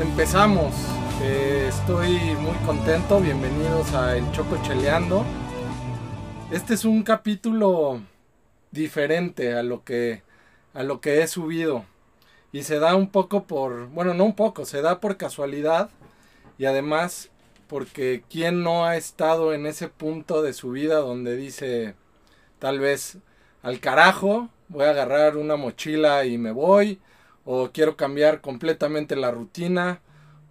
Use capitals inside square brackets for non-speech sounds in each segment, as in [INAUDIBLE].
empezamos. Eh, estoy muy contento. Bienvenidos a El Choco Cheleando. Este es un capítulo diferente a lo que a lo que he subido y se da un poco por, bueno, no un poco, se da por casualidad y además porque quién no ha estado en ese punto de su vida donde dice tal vez al carajo, voy a agarrar una mochila y me voy o quiero cambiar completamente la rutina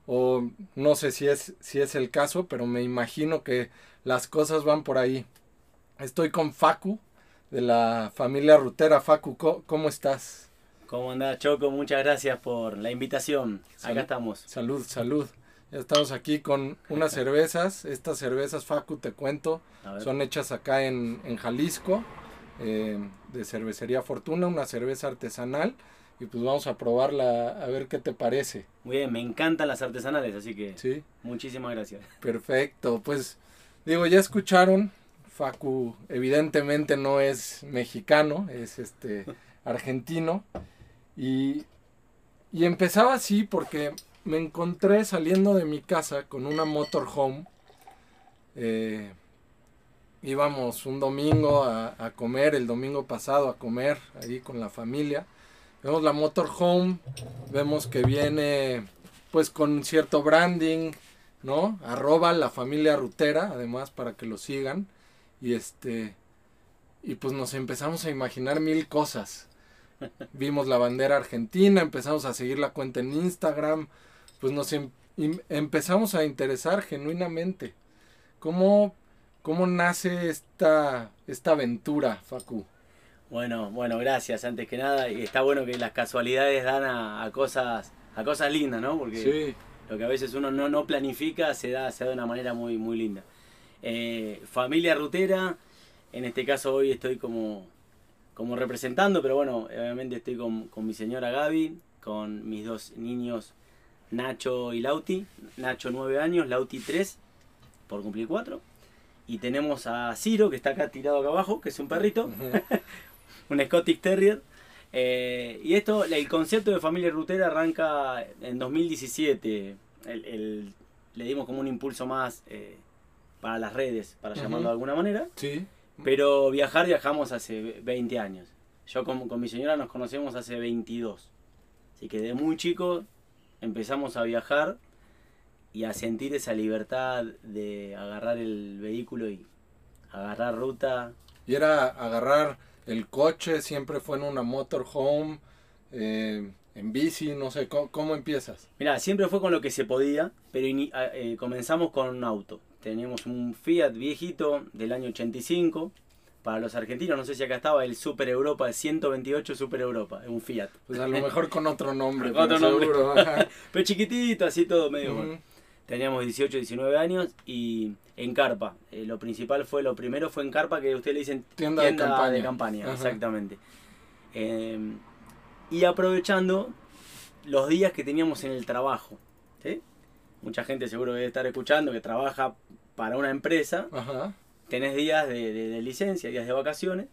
o no sé si es si es el caso, pero me imagino que las cosas van por ahí. Estoy con Facu de la familia Rutera. Facu, ¿cómo estás? ¿Cómo andás, Choco? Muchas gracias por la invitación. Acá estamos. Salud, salud. Ya estamos aquí con unas [LAUGHS] cervezas. Estas cervezas, Facu, te cuento, son hechas acá en, Jalisco, eh, de Cervecería Fortuna, una cerveza artesanal. Y pues vamos a probarla a ver qué te parece. Muy bien, me encantan las artesanales, así que ¿Sí? muchísimas gracias. Perfecto, pues digo, ya escucharon, Facu evidentemente no es mexicano, es este [LAUGHS] argentino. Y, y empezaba así porque me encontré saliendo de mi casa con una motorhome. Eh, íbamos un domingo a, a, comer, el domingo pasado a comer ahí con la familia. Vemos la motorhome, vemos que viene pues con cierto branding, ¿no? Arroba la familia rutera, además para que lo sigan. Y este. Y pues nos empezamos a imaginar mil cosas. Vimos la bandera argentina, empezamos a seguir la cuenta en Instagram, pues nos em, empezamos a interesar genuinamente. ¿Cómo, cómo nace esta, esta aventura, Facu? Bueno, bueno, gracias antes que nada. Y está bueno que las casualidades dan a, cosas a cosas lindas, ¿no? Porque lo que a veces uno no, no planifica se da, se da de una manera muy, muy linda. Eh, familia rutera, en este caso hoy estoy como, como representando, pero bueno, obviamente estoy con, mi señora Gaby, con mis dos niños Nacho y Lauti. Nacho 9 años, Lauti 3, por cumplir 4. Y tenemos a Ciro, que está acá tirado acá abajo, que es un perrito, [LAUGHS] un Scottish Terrier. Eh, y esto, el concepto de familia rutera arranca en 2017. le dimos como un impulso más eh, para las redes, para llamarlo de alguna manera. Sí. Pero viajar viajamos hace 20 años. Yo con, con mi señora nos conocemos hace 22. Así que de muy chico empezamos a viajar y a sentir esa libertad de agarrar el vehículo y agarrar ruta. Y era agarrar el coche, siempre fue en una motorhome, eh, en bici, no sé, ¿cómo, empiezas? Mira, siempre fue con lo que se podía, pero eh, comenzamos con un auto. Teníamos un Fiat viejito del año 85. Para los argentinos, no sé si acá estaba el Super Europa, el 128 Super Europa, un Fiat. Pues a lo mejor con otro nombre, [LAUGHS] con otro nombre. [LAUGHS] pero chiquitito, así todo medio bueno. Teníamos 18, 19 años y en carpa. Eh, lo principal fue, lo primero fue en carpa que ustedes le dicen tienda, de campaña. De campaña exactamente. Em, y aprovechando los días que teníamos en el trabajo. ¿sí? Mucha gente seguro debe estar escuchando que trabaja para una empresa, tenés días de, licencia, días de vacaciones,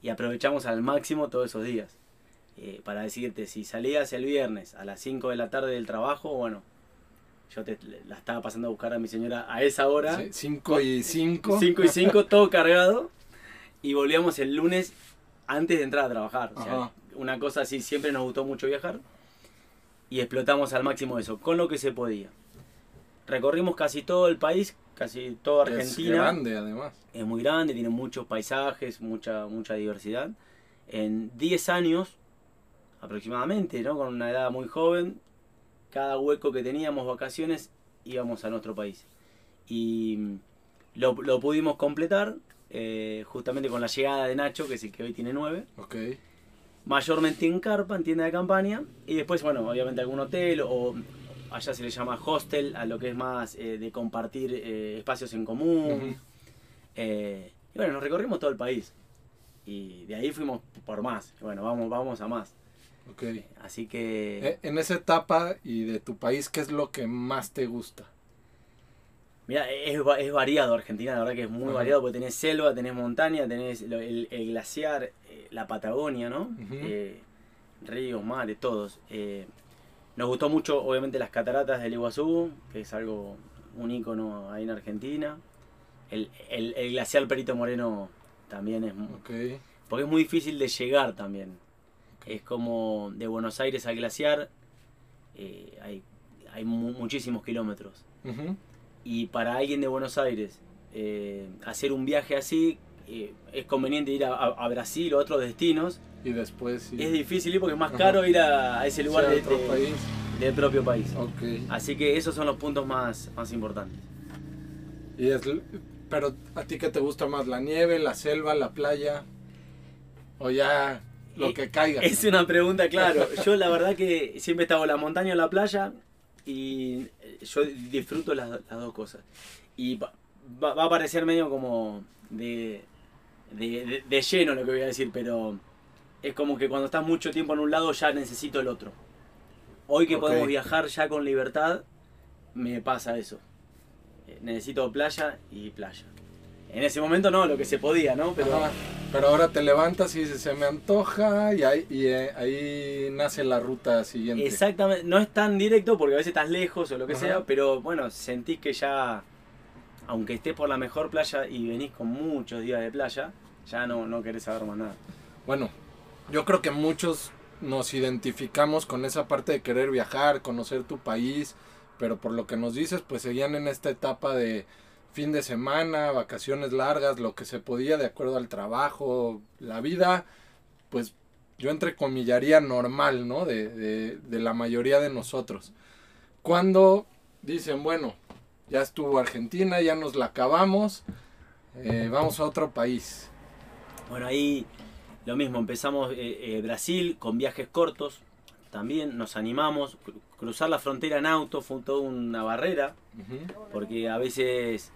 y aprovechamos al máximo todos esos días. Eh, para decirte, si salías el viernes a las 5 de la tarde del trabajo, bueno, yo te, la estaba pasando a buscar a mi señora a esa hora. 5 y 5. 5 y 5, [LAUGHS] todo cargado. Y volvíamos el lunes antes de entrar a trabajar. O sea, una cosa así, siempre nos gustó mucho viajar. Y explotamos al máximo eso, con lo que se podía. Recorrimos casi todo el país casi toda Argentina. Es grande además. Es muy grande, tiene muchos paisajes, mucha, mucha diversidad. En 10 años aproximadamente, ¿no? con una edad muy joven, cada hueco que teníamos vacaciones íbamos a nuestro país. Y lo, pudimos completar eh, justamente con la llegada de Nacho, que es el que hoy tiene 9. Okay. Mayormente en carpa, en tienda de campaña. Y después, bueno, obviamente algún hotel o allá se le llama hostel, a lo que es más eh, de compartir eh, espacios en común. Eh, y bueno, nos recorrimos todo el país. Y de ahí fuimos por más. Bueno, vamos, vamos a más. Ok. Así que... En esa etapa y de tu país, ¿qué es lo que más te gusta? Mira, es, es variado Argentina, la verdad que es muy variado, porque tenés selva, tenés montaña, tenés el, glaciar, la Patagonia, ¿no? ríos, mares, todos Nos gustó mucho, obviamente, las cataratas del Iguazú, que es algo, un ícono ahí en Argentina. El, el, glaciar Perito Moreno también es... Okay. Porque es muy difícil de llegar también. Es como de Buenos Aires al glaciar, eh, hay, hay muchísimos kilómetros. Y para alguien de Buenos Aires eh, hacer un viaje así, eh, es conveniente ir a, Brasil o a otros destinos. Y después Es difícil ir porque es más caro ir a, ese lugar de, del propio país. Así que esos son los puntos más, más importantes. Y es, pero a ti qué te gusta más, la nieve, la selva, la playa o ya lo que caiga. Es una pregunta, claro. Yo la verdad que siempre he estado en la montaña o en la playa y yo disfruto las, las dos cosas. Y va, va, a parecer medio como de, de, de, lleno lo que voy a decir, pero es como que cuando estás mucho tiempo en un lado ya necesito el otro. Hoy que podemos viajar ya con libertad, me pasa eso. Eh, necesito playa y playa. En ese momento no, lo que se podía, ¿no? Pero, pero ahora te levantas y dices, se me antoja y, ahí, y eh, ahí nace la ruta siguiente. Exactamente, no es tan directo porque a veces estás lejos o lo que sea, pero bueno, sentís que ya, aunque estés por la mejor playa y venís con muchos días de playa, ya no, no querés saber más nada. Bueno, yo creo que muchos nos identificamos con esa parte de querer viajar, conocer tu país, pero por lo que nos dices, pues seguían en esta etapa de fin de semana, vacaciones largas, lo que se podía de acuerdo al trabajo, la vida, pues yo entrecomillaría normal, ¿no? De, de, la mayoría de nosotros. Cuando dicen, bueno, ya estuvo Argentina, ya nos la acabamos, eh, vamos a otro país. Bueno, ahí lo mismo, empezamos eh, eh, Brasil con viajes cortos, también nos animamos, cruzar la frontera en auto fue toda una barrera, porque a veces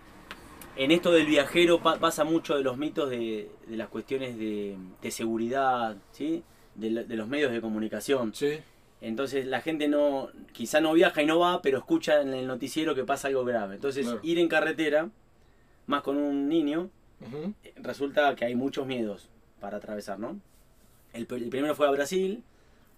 en esto del viajero pasa mucho de los mitos de, las cuestiones de, seguridad, ¿sí? De, los medios de comunicación. Entonces la gente no, quizá no viaja y no va, pero escucha en el noticiero que pasa algo grave. Entonces ir en carretera, más con un niño, resulta que hay muchos miedos para atravesar, ¿no? El, primero fue a Brasil,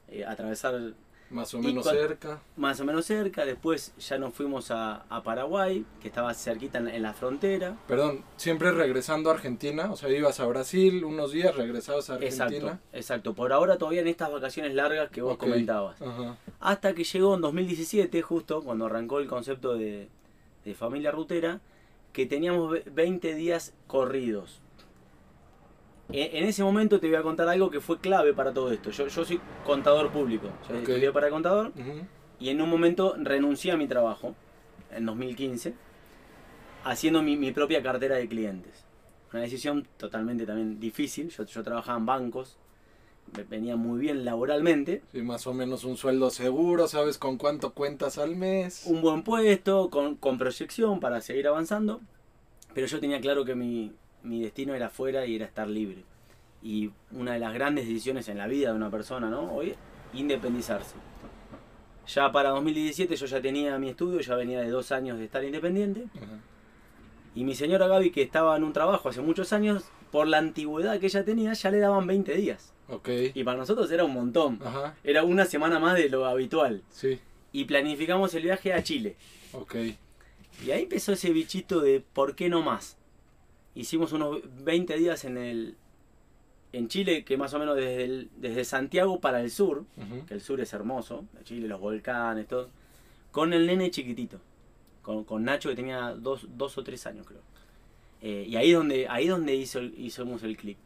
eh, atravesar más o menos cerca. Más o menos cerca. Después ya nos fuimos a, Paraguay, que estaba cerquita en, la frontera. Perdón, siempre regresando a Argentina. O sea, ibas a Brasil unos días, regresabas a Argentina. Exacto, exacto. Por ahora todavía en estas vacaciones largas que vos comentabas. Hasta que llegó en 2017, justo cuando arrancó el concepto de, de familia rutera, que teníamos 20 días corridos en ese momento te voy a contar algo que fue clave para todo esto. Yo, soy contador público, yo estudié para contador y en un momento renuncié a mi trabajo, en 2015, haciendo mi, propia cartera de clientes. Una decisión totalmente también difícil. Yo, yo trabajaba en bancos, venía muy bien laboralmente. Sí, más o menos un sueldo seguro, sabes con cuánto cuentas al mes. Un buen puesto, con, con proyección para seguir avanzando. Pero yo tenía claro que mi, mi destino era fuera y era estar libre. Y una de las grandes decisiones en la vida de una persona, ¿no? Hoy, independizarse. Ya para 2017 yo ya tenía mi estudio, ya venía de dos años de estar independiente. Y mi señora Gaby, que estaba en un trabajo hace muchos años, por la antigüedad que ella tenía, ya le daban 20 días. Okay. Y para nosotros era un montón. Era una semana más de lo habitual. Sí. Y planificamos el viaje a Chile. Okay. Y ahí empezó ese bichito de ¿por qué no más? Hicimos unos 20 días en el en Chile, que más o menos desde, desde Santiago para el sur, que el sur es hermoso, Chile, los volcanes, todo, con el nene chiquitito, con, Nacho que tenía dos, dos, o tres años creo. Eh, y ahí es donde, ahí donde hizo, hicimos el clic.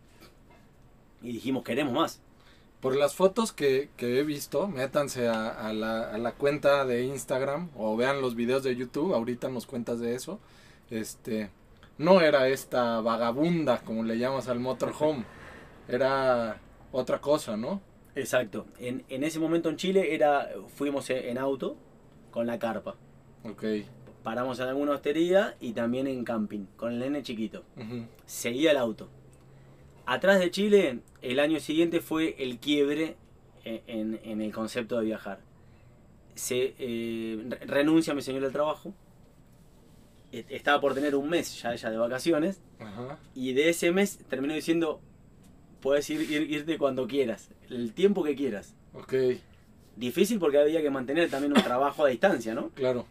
Y dijimos, queremos más. Por las fotos que, he visto, métanse a, la, a, la, cuenta de Instagram o vean los videos de YouTube, ahorita nos cuentas de eso. Este, no era esta vagabunda, como le llamas al motorhome, era otra cosa, ¿no? Exacto. En, ese momento en Chile era fuimos en auto con la carpa. Ok. Paramos en alguna hostería y también en camping, con el nene chiquito. Seguía el auto. Atrás de Chile, el año siguiente fue el quiebre en, el concepto de viajar. Se eh, renuncia mi señor al trabajo, estaba por tener un mes ya ella de vacaciones. Y de ese mes terminó diciendo, puedes ir, irte cuando quieras, el tiempo que quieras. Ok. Difícil porque había que mantener también un trabajo a distancia, ¿no? Claro.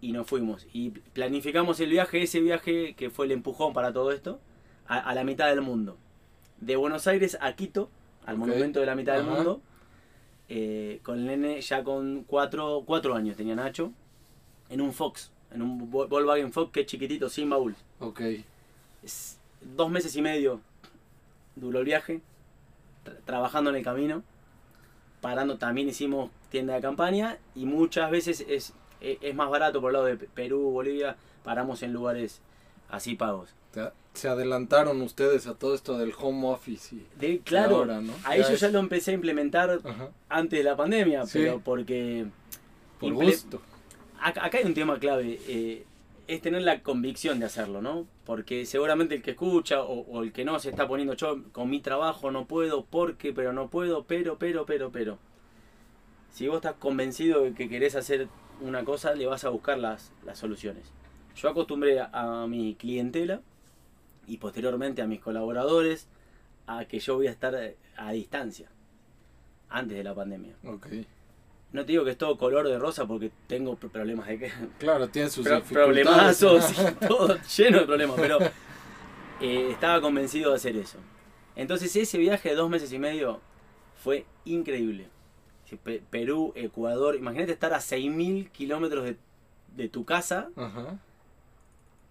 Y nos fuimos. Y planificamos el viaje, ese viaje que fue el empujón para todo esto, a, la mitad del mundo. De Buenos Aires a Quito, al monumento de la mitad del mundo. Eh, con el nene ya con cuatro, cuatro años tenía Nacho. En un Fox, en un Volkswagen Fox que es chiquitito, sin baúl. Ok. dos meses y medio duró el viaje, trabajando en el camino parando también hicimos tienda de campaña y muchas veces es, e, es, más barato por el lado de Perú, Bolivia, paramos en lugares así pagos. Se adelantaron ustedes a todo esto del home office y de, claro, a eso ya lo empecé a implementar antes de la pandemia, pero porque por gusto. Acá hay un tema clave. Eh, es tener la convicción de hacerlo, ¿no? Porque seguramente el que escucha o, el que no se está poniendo yo con mi trabajo no puedo, porque, pero no puedo, pero, pero, pero, pero. Si vos estás convencido de que querés hacer una cosa, le vas a buscar las, las soluciones. Yo acostumbré a, mi clientela y posteriormente a mis colaboradores a que yo voy a estar a distancia antes de la pandemia. Okay. No te digo que es todo color de rosa porque tengo problemas de que. [LAUGHS] Claro, tiene sus problemazos y [LAUGHS] todo lleno de problemas, pero eh, estaba convencido de hacer eso. Entonces ese viaje de dos meses y medio fue increíble. Perú, Ecuador, imagínate estar a 6.000 kilómetros de, de, tu casa.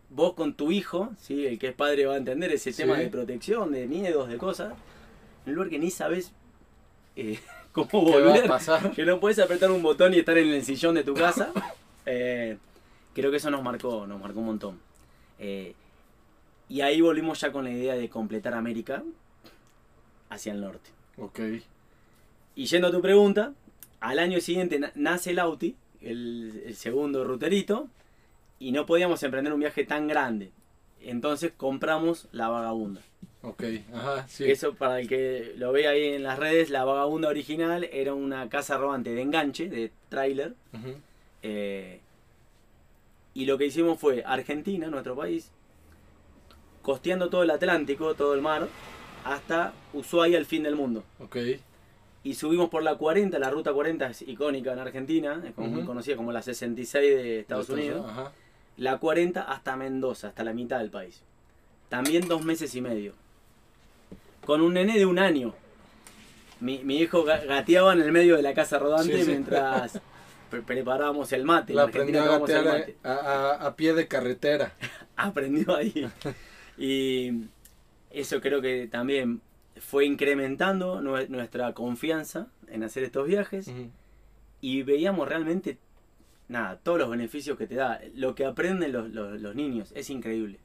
Vos con tu hijo, ¿sí? el que es padre va a entender ese tema de protección, de miedos, de cosas. En un lugar que ni sabes eh, [LAUGHS] volver. pasar? Que no puedes apretar un botón y estar en el sillón de tu casa. [LAUGHS] Eh, creo que eso nos marcó, nos marcó un montón. Eh, y ahí volvimos ya con la idea de completar América hacia el norte. Ok. Y yendo a tu pregunta, al año siguiente nace el Auti, el, segundo ruterito, y no podíamos emprender un viaje tan grande. Entonces compramos la vagabunda. Ok, ajá, sí. Eso para el que lo ve ahí en las redes, la vagabunda original era una casa robante de enganche, de tráiler. Eh, y lo que hicimos fue Argentina, nuestro país, costeando todo el Atlántico, todo el mar, hasta Ushuaia, el fin del mundo. Ok. Y subimos por la 40, la ruta 40 es icónica en Argentina, es como, muy conocida como la 66 de Estados Unidos. La 40 hasta Mendoza, hasta la mitad del país. También dos meses y medio con un nene de un año. Mi, mi hijo gateaba en el medio de la casa rodante mientras [LAUGHS] preparábamos el mate. La aprendió a gatear a, pie de carretera. [LAUGHS] aprendió ahí. [LAUGHS] y eso creo que también fue incrementando nuestra confianza en hacer estos viajes. Y veíamos realmente, nada, todos los beneficios que te da. Lo que aprenden los, los niños es increíble.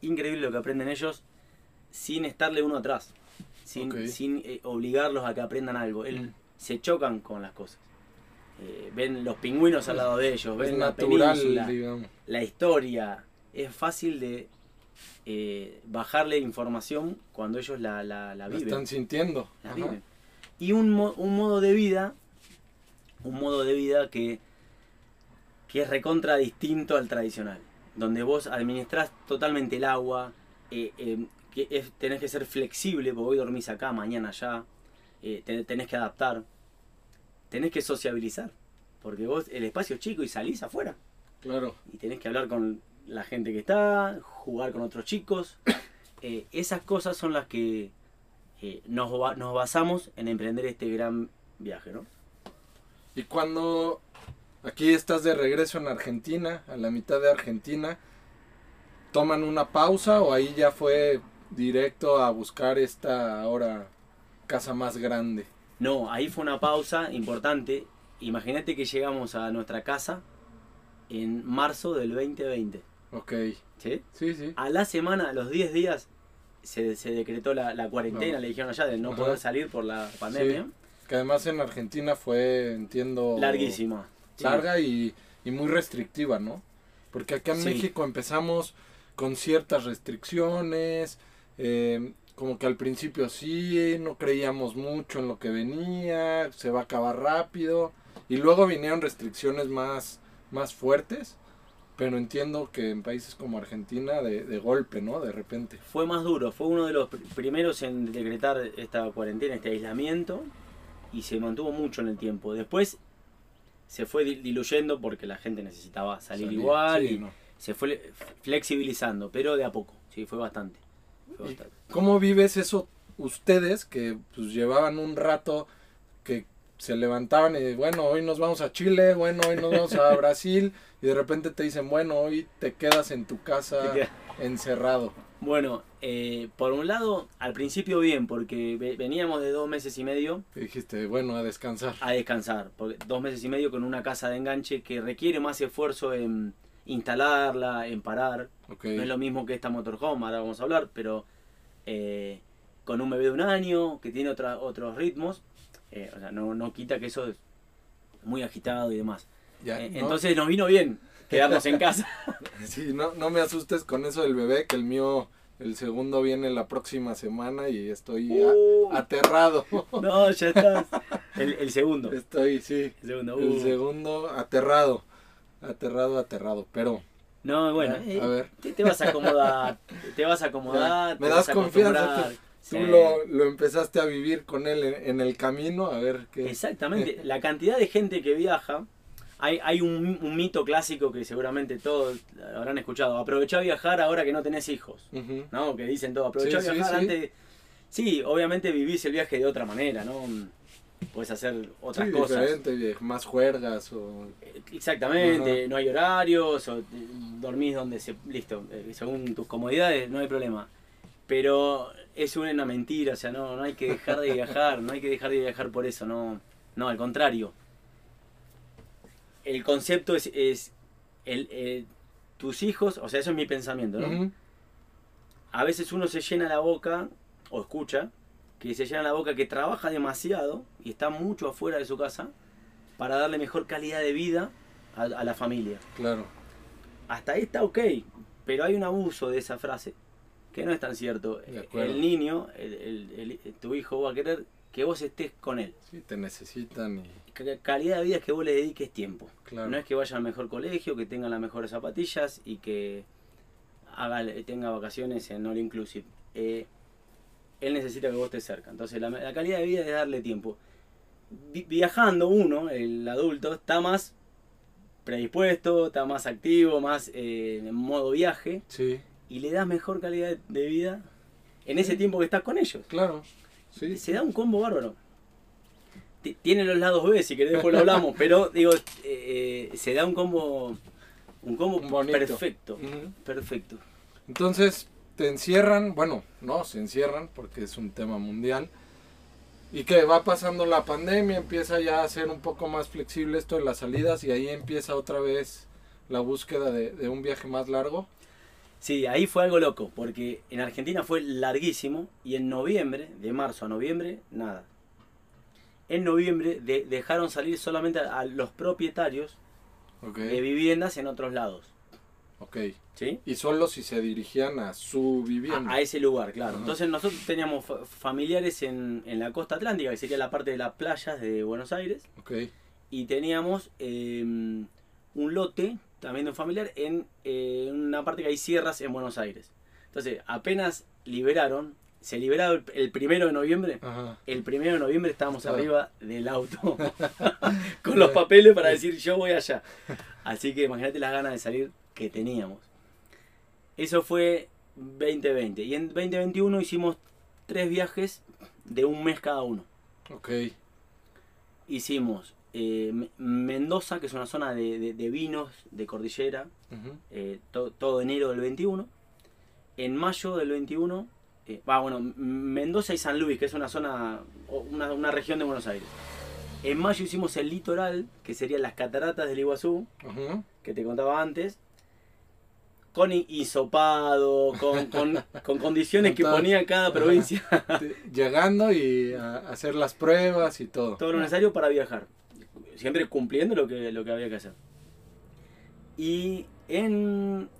Increíble lo que aprenden ellos sin estarle uno atrás sin, eh, obligarlos a que aprendan algo. Él, mm. Se chocan con las cosas. Eh, ven los pingüinos al lado de ellos, ven la península, la historia. Es fácil de eh, bajarle información cuando ellos la, la, la viven. están sintiendo. Y un, un, modo de vida, un modo de vida que, que es recontra distinto al tradicional. Donde vos administrás totalmente el agua, que tenés que ser flexible, porque hoy dormís acá, mañana allá, eh, tenés que adaptar, tenés que sociabilizar, porque vos el espacio es chico y salís afuera. Claro. Y tenés que hablar con la gente que está, jugar con otros chicos. [COUGHS] Eh, esas cosas son las que eh, nos, nos basamos en emprender este gran viaje, ¿no? Y cuando aquí estás de regreso en Argentina, a la mitad de Argentina, ¿toman una pausa o ahí ya fue directo a buscar esta ahora casa más grande. No, ahí fue una pausa importante. Imagínate que llegamos a nuestra casa en marzo del 2020. Ok. ¿Sí? Sí, sí. A la semana, a los 10 días, se, decretó la, cuarentena, le dijeron allá de no poder salir por la pandemia. Que además en Argentina fue, entiendo... Larguísima. Larga y, muy restrictiva, ¿no? Porque acá en México empezamos con ciertas restricciones, eh, como que al principio sí, no creíamos mucho en lo que venía, se va a acabar rápido. Y luego vinieron restricciones más, más fuertes. Pero entiendo que en países como Argentina de, de, golpe, ¿no? De repente. Fue más duro, fue uno de los primeros en decretar esta cuarentena, este aislamiento. y se mantuvo mucho en el tiempo. Después se fue diluyendo porque la gente necesitaba salir, igual y se fue flexibilizando, pero de a poco, sí, fue bastante. ¿Cómo vives eso ustedes que pues llevaban un rato que se levantaban y bueno, hoy nos vamos a Chile, bueno, hoy nos vamos a [LAUGHS] Brasil y de repente te dicen, bueno, hoy te quedas en tu casa [LAUGHS] encerrado? Bueno, eh, por un lado, al principio bien, porque veníamos de dos meses y medio. dijiste, bueno, a descansar. A descansar, porque dos meses y medio con una casa de enganche que requiere más esfuerzo en instalarla, en parar. No es lo mismo que esta motorhome, ahora vamos a hablar, pero eh, con un bebé de un año, que tiene otra, otros ritmos, eh, o sea, no, no quita que eso es muy agitado y demás. Entonces nos vino bien quedarnos en casa. [LAUGHS] Sí, no, no me asustes con eso del bebé, que el mío, el segundo viene la próxima semana y estoy uh. aterrado. [LAUGHS] No, ya estás. El, segundo. Estoy, sí. El segundo, el uh. segundo aterrado. Aterrado, aterrado, pero... No, bueno, eh, a ver. Te, vas a acomodar, te vas a acomodar. [LAUGHS] Me das confianza. Tú, lo, lo, empezaste a vivir con él en, en, el camino, a ver qué... Exactamente, [LAUGHS] la cantidad de gente que viaja hay, hay un, mito clásico que seguramente todos habrán escuchado. Aprovechá a viajar ahora que no tenés hijos. ¿No? Que dicen todo. Aprovechá a viajar antes. Sí, obviamente vivís el viaje de otra manera, ¿no? Puedes hacer otras cosas. Diferente, más juergas o... Exactamente, no hay horarios, o dormís donde se... Listo, eh, según tus comodidades, no hay problema. Pero es una mentira, o sea, no, no hay que dejar de viajar, no hay que dejar de viajar por eso, no, no, al contrario el concepto es, es el, eh, tus hijos, o sea, eso es mi pensamiento, ¿no? A veces uno se llena la boca, o escucha, que se llena la boca que trabaja demasiado y está mucho afuera de su casa para darle mejor calidad de vida a, la familia. Claro. Hasta ahí está ok, pero hay un abuso de esa frase que no es tan cierto. El niño, el, tu hijo va a querer que vos estés con él. Sí, te necesitan y calidad de vida es que vos le dediques tiempo. No es que vaya al mejor colegio, que tenga las mejores zapatillas y que haga, tenga vacaciones en All Inclusive. Eh, él necesita que vos estés cerca. Entonces la, calidad de vida es darle tiempo. viajando uno, el adulto, está más predispuesto, está más activo, más eh, en modo viaje. Y le das mejor calidad de vida en ese tiempo que estás con ellos. Claro. Se da un combo bárbaro tiene los lados B, si querés después lo hablamos, [LAUGHS] pero digo, eh, se da un combo, un combo perfecto, perfecto. Entonces, te encierran, bueno, no, se encierran porque es un tema mundial. Y que va pasando la pandemia, empieza ya a ser un poco más flexible esto de las salidas y ahí empieza otra vez la búsqueda de, de un viaje más largo. Sí, ahí fue algo loco, porque en Argentina fue larguísimo y en noviembre, de marzo a noviembre, nada en noviembre dejaron salir solamente a, los propietarios de viviendas en otros lados. Ok. ¿Sí? Y solo si se dirigían a su vivienda. A, ese lugar, claro. Entonces nosotros teníamos familiares en, la costa atlántica, que sería la parte de las playas de Buenos Aires. Ok. Y teníamos em, un lote, también de un familiar, en eh, una parte que hay sierras en Buenos Aires. Entonces, apenas liberaron, se liberaba el, primero de noviembre. El primero de noviembre estábamos arriba del auto [LAUGHS] con los papeles para decir yo voy allá. Así que imagínate las ganas de salir que teníamos. Eso fue 2020. Y en 2021 hicimos tres viajes de un mes cada uno. Ok. Hicimos eh, Mendoza, que es una zona de, vinos de cordillera, eh, todo enero del 21. En mayo del 21 eh, bueno, Mendoza y San Luis, que es una zona, una, región de Buenos Aires. En mayo hicimos el litoral, que serían las cataratas del Iguazú, que te contaba antes, con hisopado, con, con, condiciones que ponía cada provincia. [LAUGHS] Llegando y a hacer las pruebas y todo. Todo lo necesario para viajar. Siempre cumpliendo lo que, lo que había que hacer. Y en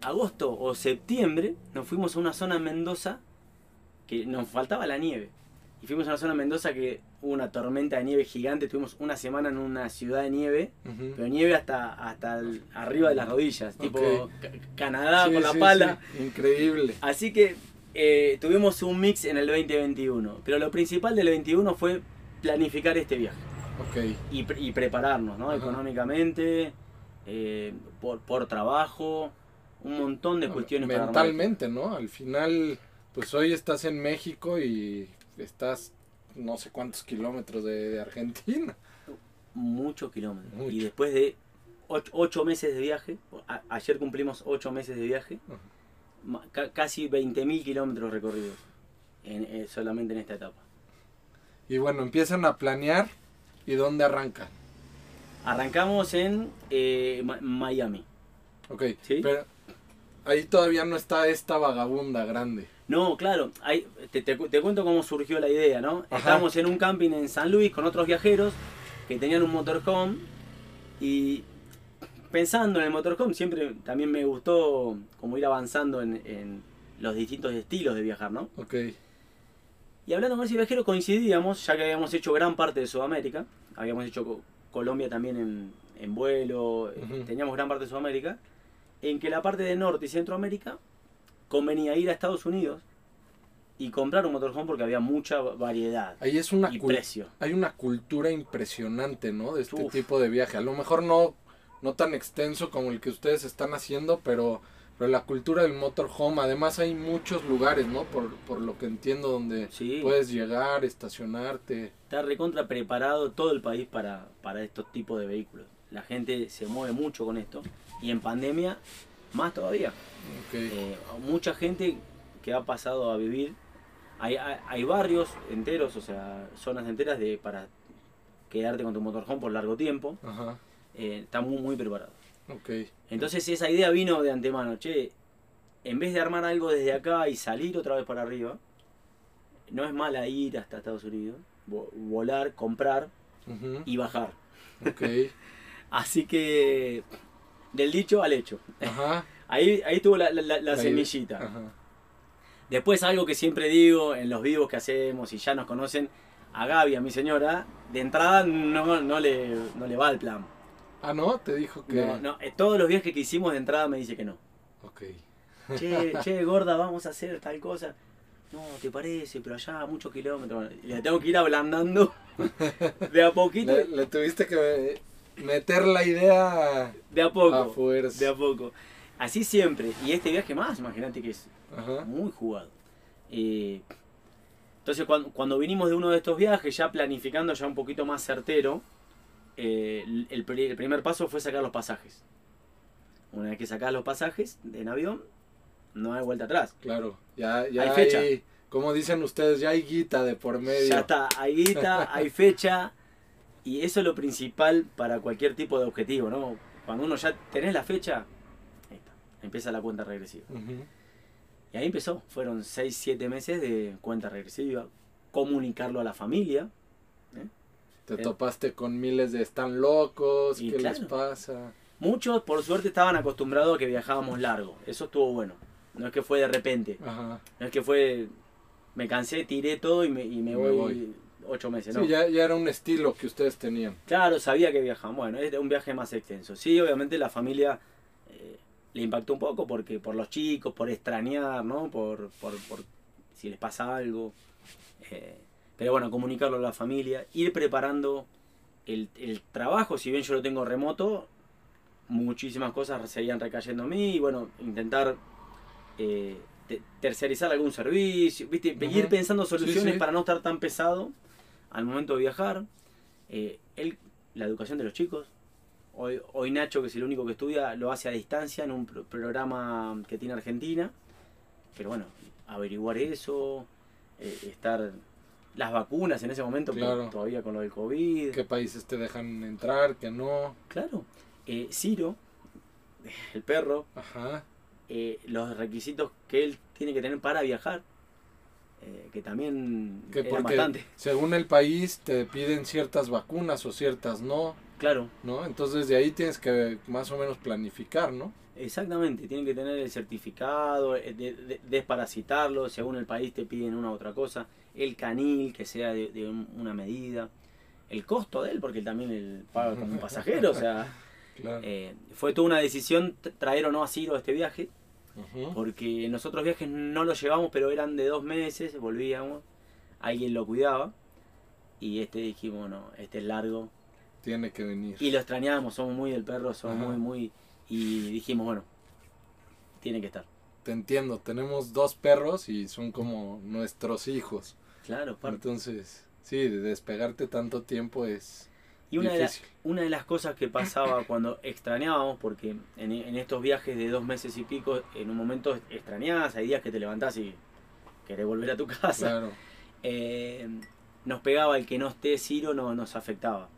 agosto o septiembre nos fuimos a una zona en Mendoza que nos faltaba la nieve. Y fuimos a una zona en Mendoza que hubo una tormenta de nieve gigante. Estuvimos una semana en una ciudad de nieve, pero nieve hasta, hasta arriba de las rodillas, tipo Canadá con la pala. Increíble. Así que eh, tuvimos un mix en el 2021. Pero lo principal del 21 fue planificar este viaje. Y, prepararnos, ¿no? Económicamente, eh, por, por trabajo, un montón de cuestiones. Mentalmente, ¿no? Al final, pues hoy estás en México y estás no sé cuántos kilómetros de, Argentina. Muchos kilómetros. Y después de ocho, meses de viaje, ayer cumplimos ocho meses de viaje, casi 20.000 kilómetros recorridos eh, solamente en esta etapa. Y bueno, empiezan a planear y ¿dónde arrancan? Arrancamos en eh, Miami. Ok, ¿Sí? pero ahí todavía no está esta vagabunda grande. No, claro, te, te, cuento cómo surgió la idea, ¿no? Estábamos en un camping en San Luis con otros viajeros que tenían un motorhome y pensando en el motorhome siempre también me gustó como ir avanzando en, los distintos estilos de viajar, ¿no? Ok. Y hablando con ese viajero coincidíamos, ya que habíamos hecho gran parte de Sudamérica, habíamos hecho Colombia también en, vuelo, teníamos gran parte de Sudamérica, en que la parte de Norte y Centroamérica convenía ir a Estados Unidos y comprar un motorhome porque había mucha variedad Ahí es una y precio. Hay una cultura impresionante, ¿no? De este tipo de viaje. A lo mejor no, no tan extenso como el que ustedes están haciendo, pero, pero la cultura del motorhome, además hay muchos lugares, ¿no? Por, por lo que entiendo, donde puedes llegar, estacionarte. Está recontra preparado todo el país para, para estos tipos de vehículos. La gente se mueve mucho con esto. Y en pandemia, más todavía. Eh, mucha gente que ha pasado a vivir. Hay, hay, barrios enteros, o sea, zonas enteras de para quedarte con tu motorhome por largo tiempo. Eh, está muy, muy preparado. Entonces esa idea vino de antemano. Che, en vez de armar algo desde acá y salir otra vez para arriba, no es mala ir hasta Estados Unidos, volar, comprar y bajar. [LAUGHS] Así que del dicho al hecho. Ahí, ahí tuvo la, la, semillita. Después algo que siempre digo en los vivos que hacemos y ya nos conocen, a Gaby, a mi señora, de entrada no, no, le, no le va el plan. Ah, ¿no? Te dijo que... No, no, eh, todos los viajes que hicimos de entrada me dice que no. Ok. [LAUGHS] Che, che, gorda, vamos a hacer tal cosa. No, ¿te parece? Pero allá muchos kilómetros. le tengo que ir ablandando [LAUGHS] de a poquito. Le, tuviste que meter la idea de a poco. A fuerza. De a poco. Así siempre. Y este viaje más, imagínate que es muy jugado. Eh, entonces cuando, vinimos de uno de estos viajes, ya planificando ya un poquito más certero, eh, el, primer paso fue sacar los pasajes. Una vez que sacas los pasajes en avión, no hay vuelta atrás. Claro, ya, ya hay fecha. como dicen ustedes, ya hay guita de por medio. Ya está, hay guita, [LAUGHS] hay fecha. Y eso es lo principal para cualquier tipo de objetivo, ¿no? Cuando uno ya tenés la fecha, empieza la cuenta regresiva. Y ahí empezó, fueron 6, 7 meses de cuenta regresiva, comunicarlo a la familia. ¿eh? Te eh, topaste con miles de están locos, ¿qué les pasa? Muchos, por suerte, estaban acostumbrados a que viajábamos largo, eso estuvo bueno. No es que fue de repente, no es que fue, me cansé, tiré todo y me, y me, voy, ocho meses. Sí, ya, ya, era un estilo que ustedes tenían. Claro, sabía que viajaban. Bueno, es un viaje más extenso. Sí, obviamente la familia le impactó un poco porque por los chicos, por extrañar, ¿no? Por, por, por si les pasa algo. Eh, pero bueno, comunicarlo a la familia, ir preparando el, el, trabajo, si bien yo lo tengo remoto, muchísimas cosas seguían recayendo a mí y bueno, intentar eh, tercerizar algún servicio, ¿viste? ir pensando soluciones para no estar tan pesado al momento de viajar. Eh, el, la educación de los chicos, Hoy, Nacho, que es el único que estudia, lo hace a distancia en un programa que tiene Argentina. Pero bueno, averiguar eso, eh, estar las vacunas en ese momento, todavía con lo del COVID. ¿Qué países te dejan entrar, qué no? Claro. Eh, Ciro, el perro, Ajá. Eh, los requisitos que él tiene que tener para viajar. Que también que bastante. Según el país te piden ciertas vacunas o ciertas no. Claro. ¿No? Entonces de ahí tienes que más o menos planificar, ¿no? Exactamente, tienen que tener el certificado, eh, de, desparasitarlo, según el país te piden una u otra cosa, el canil que sea de, una medida, el costo de él, porque él también él paga como un pasajero, o sea, [LAUGHS] eh, fue toda una decisión traer o no a Ciro a este viaje, porque nosotros viajes no lo llevamos, pero eran de dos meses, volvíamos, alguien lo cuidaba, Y este dijimos, no, este es largo. Tiene que venir. Y lo extrañábamos, somos muy del perro, somos muy, muy... Y dijimos, bueno, tiene que estar. Te entiendo, tenemos dos perros y son como nuestros hijos. Claro, Entonces, sí, de despegarte tanto tiempo es... Y una, de, una de las cosas que pasaba [LAUGHS] cuando extrañábamos, porque en, estos viajes de dos meses y pico, en un momento extrañabas, hay días que te levantás y querés volver a tu casa. Claro. Eh, nos pegaba el que no esté Ciro, no, nos afectaba.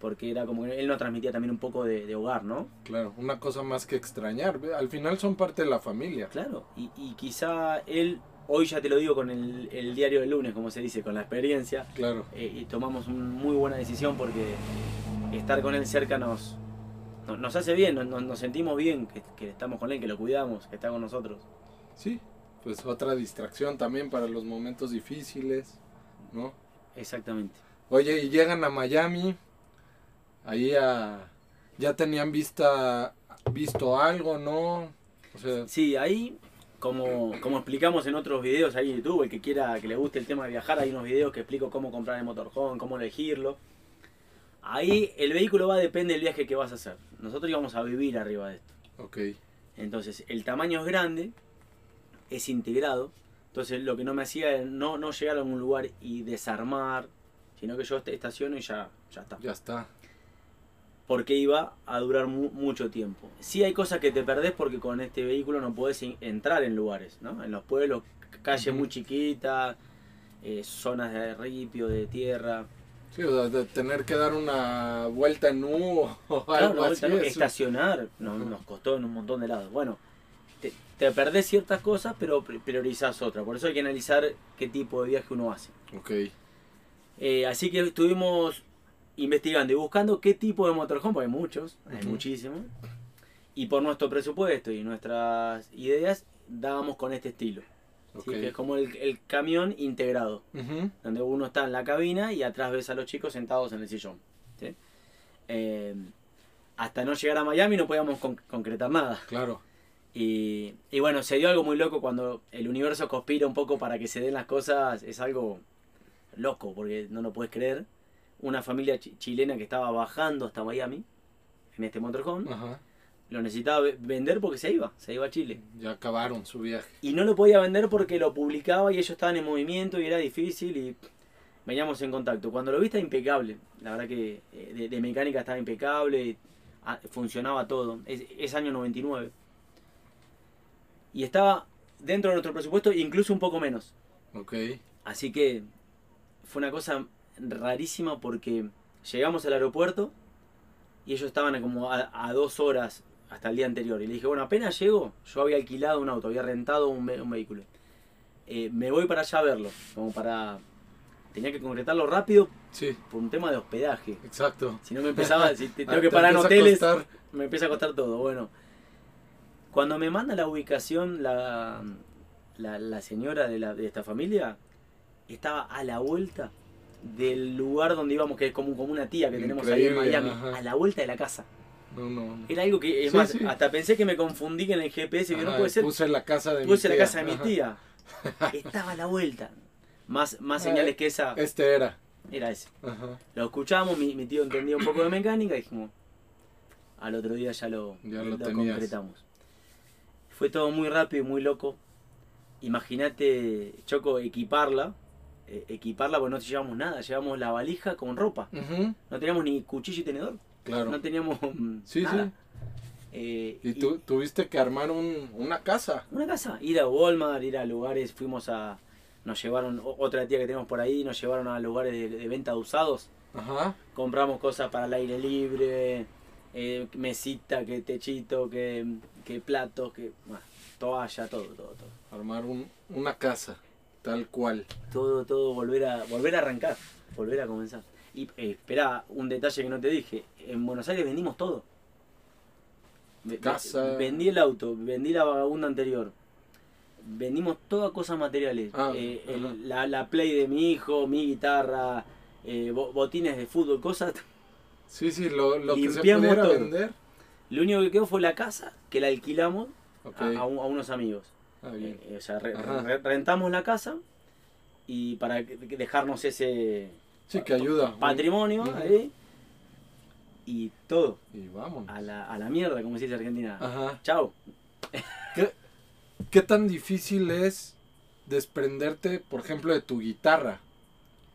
Porque era como que él nos transmitía también un poco de, hogar, ¿no? Claro, una cosa más que extrañar. Al final son parte de la familia. Claro, y, y quizá él hoy ya te lo digo con el, el, diario del lunes, como se dice, con la experiencia. Claro. Eh, y tomamos una muy buena decisión porque estar con él cerca nos, nos, hace bien, nos, nos sentimos bien que, que, estamos con él, que lo cuidamos, que está con nosotros. Sí, pues otra distracción también para los momentos difíciles, ¿no? Exactamente. Oye, y llegan a Miami, ahí a, ya tenían vista, visto algo, ¿no? O sea, sí, ahí como, como explicamos en otros videos ahí en YouTube, el que quiera, que le guste el tema de viajar, hay unos videos que explico cómo comprar el motorhome, cómo elegirlo. Ahí el vehículo va a depender del viaje que vas a hacer. Nosotros íbamos a vivir arriba de esto. Ok. Entonces, el tamaño es grande, es integrado. Entonces, lo que no me hacía es no, no llegar a un lugar y desarmar, sino que yo estaciono y ya, ya está. Ya está porque iba a durar mucho tiempo. Sí hay cosas que te perdés porque con este vehículo no puedes entrar en lugares, ¿no? En los pueblos, calles muy chiquitas, eh, zonas de ripio, de tierra. Sí, o de tener que dar una vuelta en U o [LAUGHS] algo así. Estacionar nos costó en un montón de lados. Bueno, te, te, perdés ciertas cosas, pero priorizás otras. Por eso hay que analizar qué tipo de viaje uno hace. Ok. Eh, así que estuvimos investigando y buscando qué tipo de motorhome, porque hay muchos, hay muchísimos. Y por nuestro presupuesto y nuestras ideas, dábamos con este estilo. Que es como el, camión integrado, donde uno está en la cabina y atrás ves a los chicos sentados en el sillón. Eh, hasta no llegar a Miami no podíamos concretar nada. Claro. Y, y, bueno, se dio algo muy loco cuando el universo conspira un poco para que se den las cosas. Es algo loco, porque no lo puedes creer una familia chilena que estaba bajando hasta Miami en este motorhome. Lo necesitaba vender porque se iba, se iba a Chile. Ya acabaron su viaje. Y no lo podía vender porque lo publicaba y ellos estaban en movimiento y era difícil y veníamos en contacto. Cuando lo vi estaba impecable, la verdad que eh, de, mecánica estaba impecable, ah, funcionaba todo. Es, es año 99. Y estaba dentro de nuestro presupuesto, incluso un poco menos. Ok. Así que fue una cosa rarísima porque llegamos al aeropuerto y ellos estaban como a, dos horas hasta el día anterior. Y le dije, bueno, apenas llego, yo había alquilado un auto, había rentado un, vehículo. Eh, me voy para allá a verlo, como para... Tenía que concretarlo rápido sí. por un tema de hospedaje. Exacto. Si no me empezaba, si [LAUGHS] tengo que parar en hoteles, me empieza a costar todo. Bueno, cuando me manda la ubicación la, la, señora de, la, de esta familia, estaba a la vuelta del lugar donde íbamos, que es como, como una tía que tenemos ahí en Miami, a la vuelta de la casa. No, no, Era algo que, es más, hasta pensé que me confundí en el GPS que no puede ser. Puse la casa de puse mi tía. la casa de mi tía. [LAUGHS] Estaba a la vuelta. Más, más señales que esa. Este era. Era ese. Lo escuchamos, mi, mi, tío entendía un poco de mecánica y dijimos, al otro día ya lo, ya lo, concretamos. Fue todo muy rápido y muy loco. Imagínate, Choco, equiparla eh, equiparla porque no llevamos nada, llevamos la valija con ropa. No teníamos ni cuchillo y tenedor. Claro. No teníamos sí, Sí. Eh, y, tú tuviste que armar una casa. Una casa, ir a Walmart, ir a lugares, fuimos a... Nos llevaron, otra tía que tenemos por ahí, nos llevaron a lugares de, venta de usados. Ajá. Compramos cosas para el aire libre, eh, mesita, que techito, que, que platos, que toalla, todo, todo, todo. Armar una casa. Tal cual. Todo, todo, volver a, volver a arrancar, volver a comenzar. Y eh, espera, un detalle que no te dije. En Buenos Aires vendimos todo. Casa. Vendí el auto, vendí la vagabunda anterior. Vendimos todas cosas materiales. Ah, eh, la, la, play de mi hijo, mi guitarra, eh, botines de fútbol, cosas. Sí, sí, lo, lo que se pudiera vender. Lo único que quedó fue la casa, que la alquilamos a unos amigos. Ah, eh, eh, o sea, rentamos la casa y para dejarnos ese Sí, que ayuda. Patrimonio, ahí. Y todo. Y vamos. A la, a la mierda, como se dice Argentina. Ajá. Chao. ¿Qué, ¿Qué tan difícil es desprenderte, por ejemplo, de tu guitarra?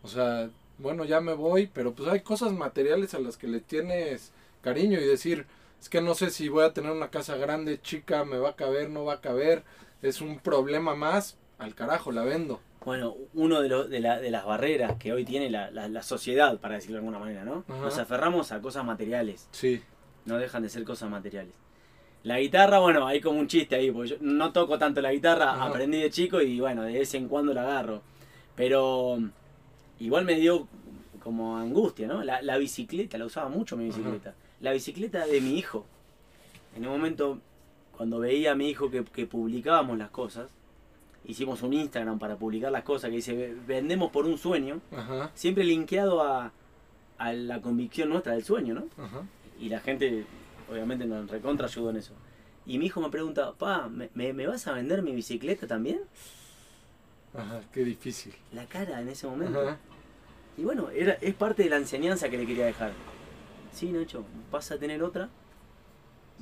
O sea, bueno, ya me voy, pero pues hay cosas materiales a las que le tienes cariño y decir, es que no sé si voy a tener una casa grande, chica, me va a caber, no va a caber, es un problema más, al carajo, la vendo. Bueno, uno de, los de, la, de las barreras que hoy tiene la, la, sociedad, para decirlo de alguna manera, ¿no? Nos aferramos a cosas materiales. Sí. No dejan de ser cosas materiales. La guitarra, bueno, hay como un chiste ahí, porque yo no toco tanto la guitarra, aprendí de chico y bueno, de vez en cuando la agarro. Pero igual me dio como angustia, ¿no? La, la bicicleta, la usaba mucho mi bicicleta. La bicicleta de mi hijo. En un momento, cuando veía a mi hijo que, que publicábamos las cosas, hicimos un Instagram para publicar las cosas que dice vendemos por un sueño, siempre linkeado a, a, la convicción nuestra del sueño, ¿no? Y la gente, obviamente, nos recontra ayudó en eso. Y mi hijo me pregunta, pa, ¿me, me, vas a vender mi bicicleta también? Ajá, qué difícil. La cara en ese momento. Y bueno, era, es parte de la enseñanza que le quería dejar. Sí, Nacho, vas a tener otra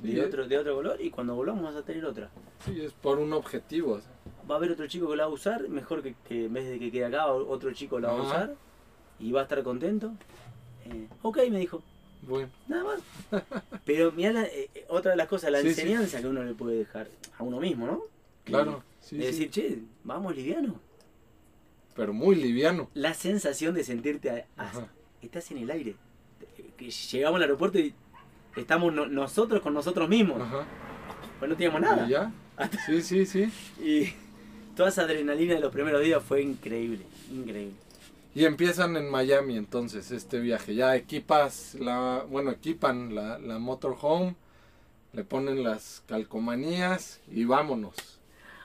de, otro, de otro color y cuando volvamos vas a tener otra. Sí, es por un objetivo. Va a haber otro chico que la va a usar, mejor que, en vez de que quede acá, otro chico la va a usar y va a estar contento. Eh, ok, me dijo. Bueno. Nada más. [LAUGHS] Pero mira, eh, eh, otra de las cosas, la enseñanza que uno le puede dejar a uno mismo, ¿no? Claro. Sí, de decir, che, vamos liviano pero muy liviano. La sensación de sentirte, estás en el aire. Que llegamos al aeropuerto y estamos nosotros con nosotros mismos. Pues no teníamos nada. ¿Y ya? Sí, sí, sí. [LAUGHS] Y toda esa adrenalina de los primeros días fue increíble, increíble. Y empiezan en Miami entonces este viaje. Ya equipas la, bueno, equipan la, la motorhome, le ponen las calcomanías y vámonos.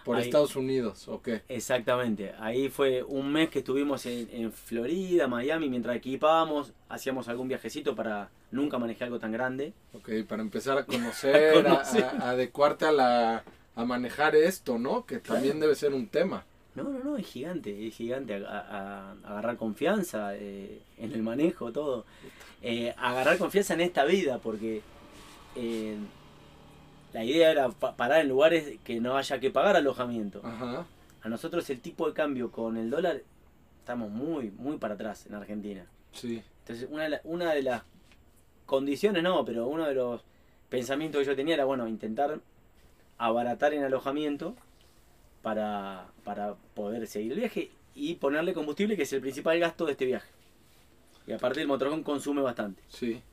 Por Estados Unidos, ok. Exactamente. Ahí fue un mes que estuvimos en, Florida, Miami, mientras equipábamos, hacíamos algún viajecito para nunca manejar algo tan grande. Ok, para empezar a [LAUGHS] conocer, a, adecuarte a, la, a manejar esto, ¿no? Que también debe ser un tema. No, no, no, es gigante, es gigante. A, agarrar confianza eh, en el manejo, todo. Eh, agarrar confianza en esta vida, porque eh, la idea era parar en lugares que no haya que pagar alojamiento. A nosotros el tipo de cambio con el dólar estamos muy, muy para atrás en Argentina. Sí. Entonces, una de, una de las condiciones, no, pero uno de los pensamientos que yo tenía era, bueno, intentar abaratar en alojamiento para, para poder seguir el viaje y ponerle combustible, que es el principal gasto de este viaje. Y aparte el motorhome consume bastante. Sí.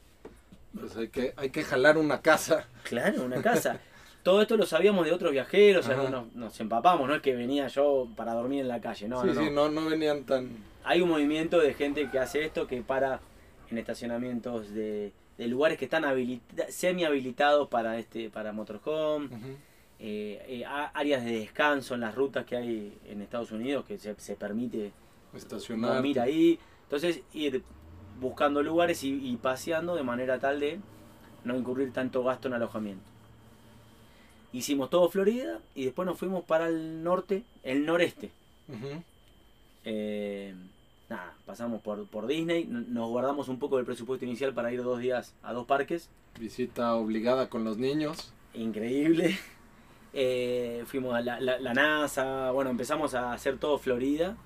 Pues hay que, hay que jalar una casa. Claro, una casa. Todo esto lo sabíamos de otros viajeros, nos, empapamos, no es que venía yo para dormir en la calle, no, sí, no, sí, no, no venían tan... Hay un movimiento de gente que hace esto, que para en estacionamientos de, lugares que están semi habilitados para este para motorhome, eh, eh, áreas de descanso en las rutas que hay en Estados Unidos que se, se permite estacionar. Dormir ahí. Entonces ir buscando lugares y, paseando de manera tal de no incurrir tanto gasto en alojamiento. Hicimos todo Florida y después nos fuimos para el norte, el noreste. Eh, nada, pasamos por, por Disney, nos guardamos un poco del presupuesto inicial para ir dos días a dos parques. Visita obligada con los niños. Increíble. [LAUGHS] Eh, fuimos a la, la, NASA, bueno, empezamos a hacer todo Florida.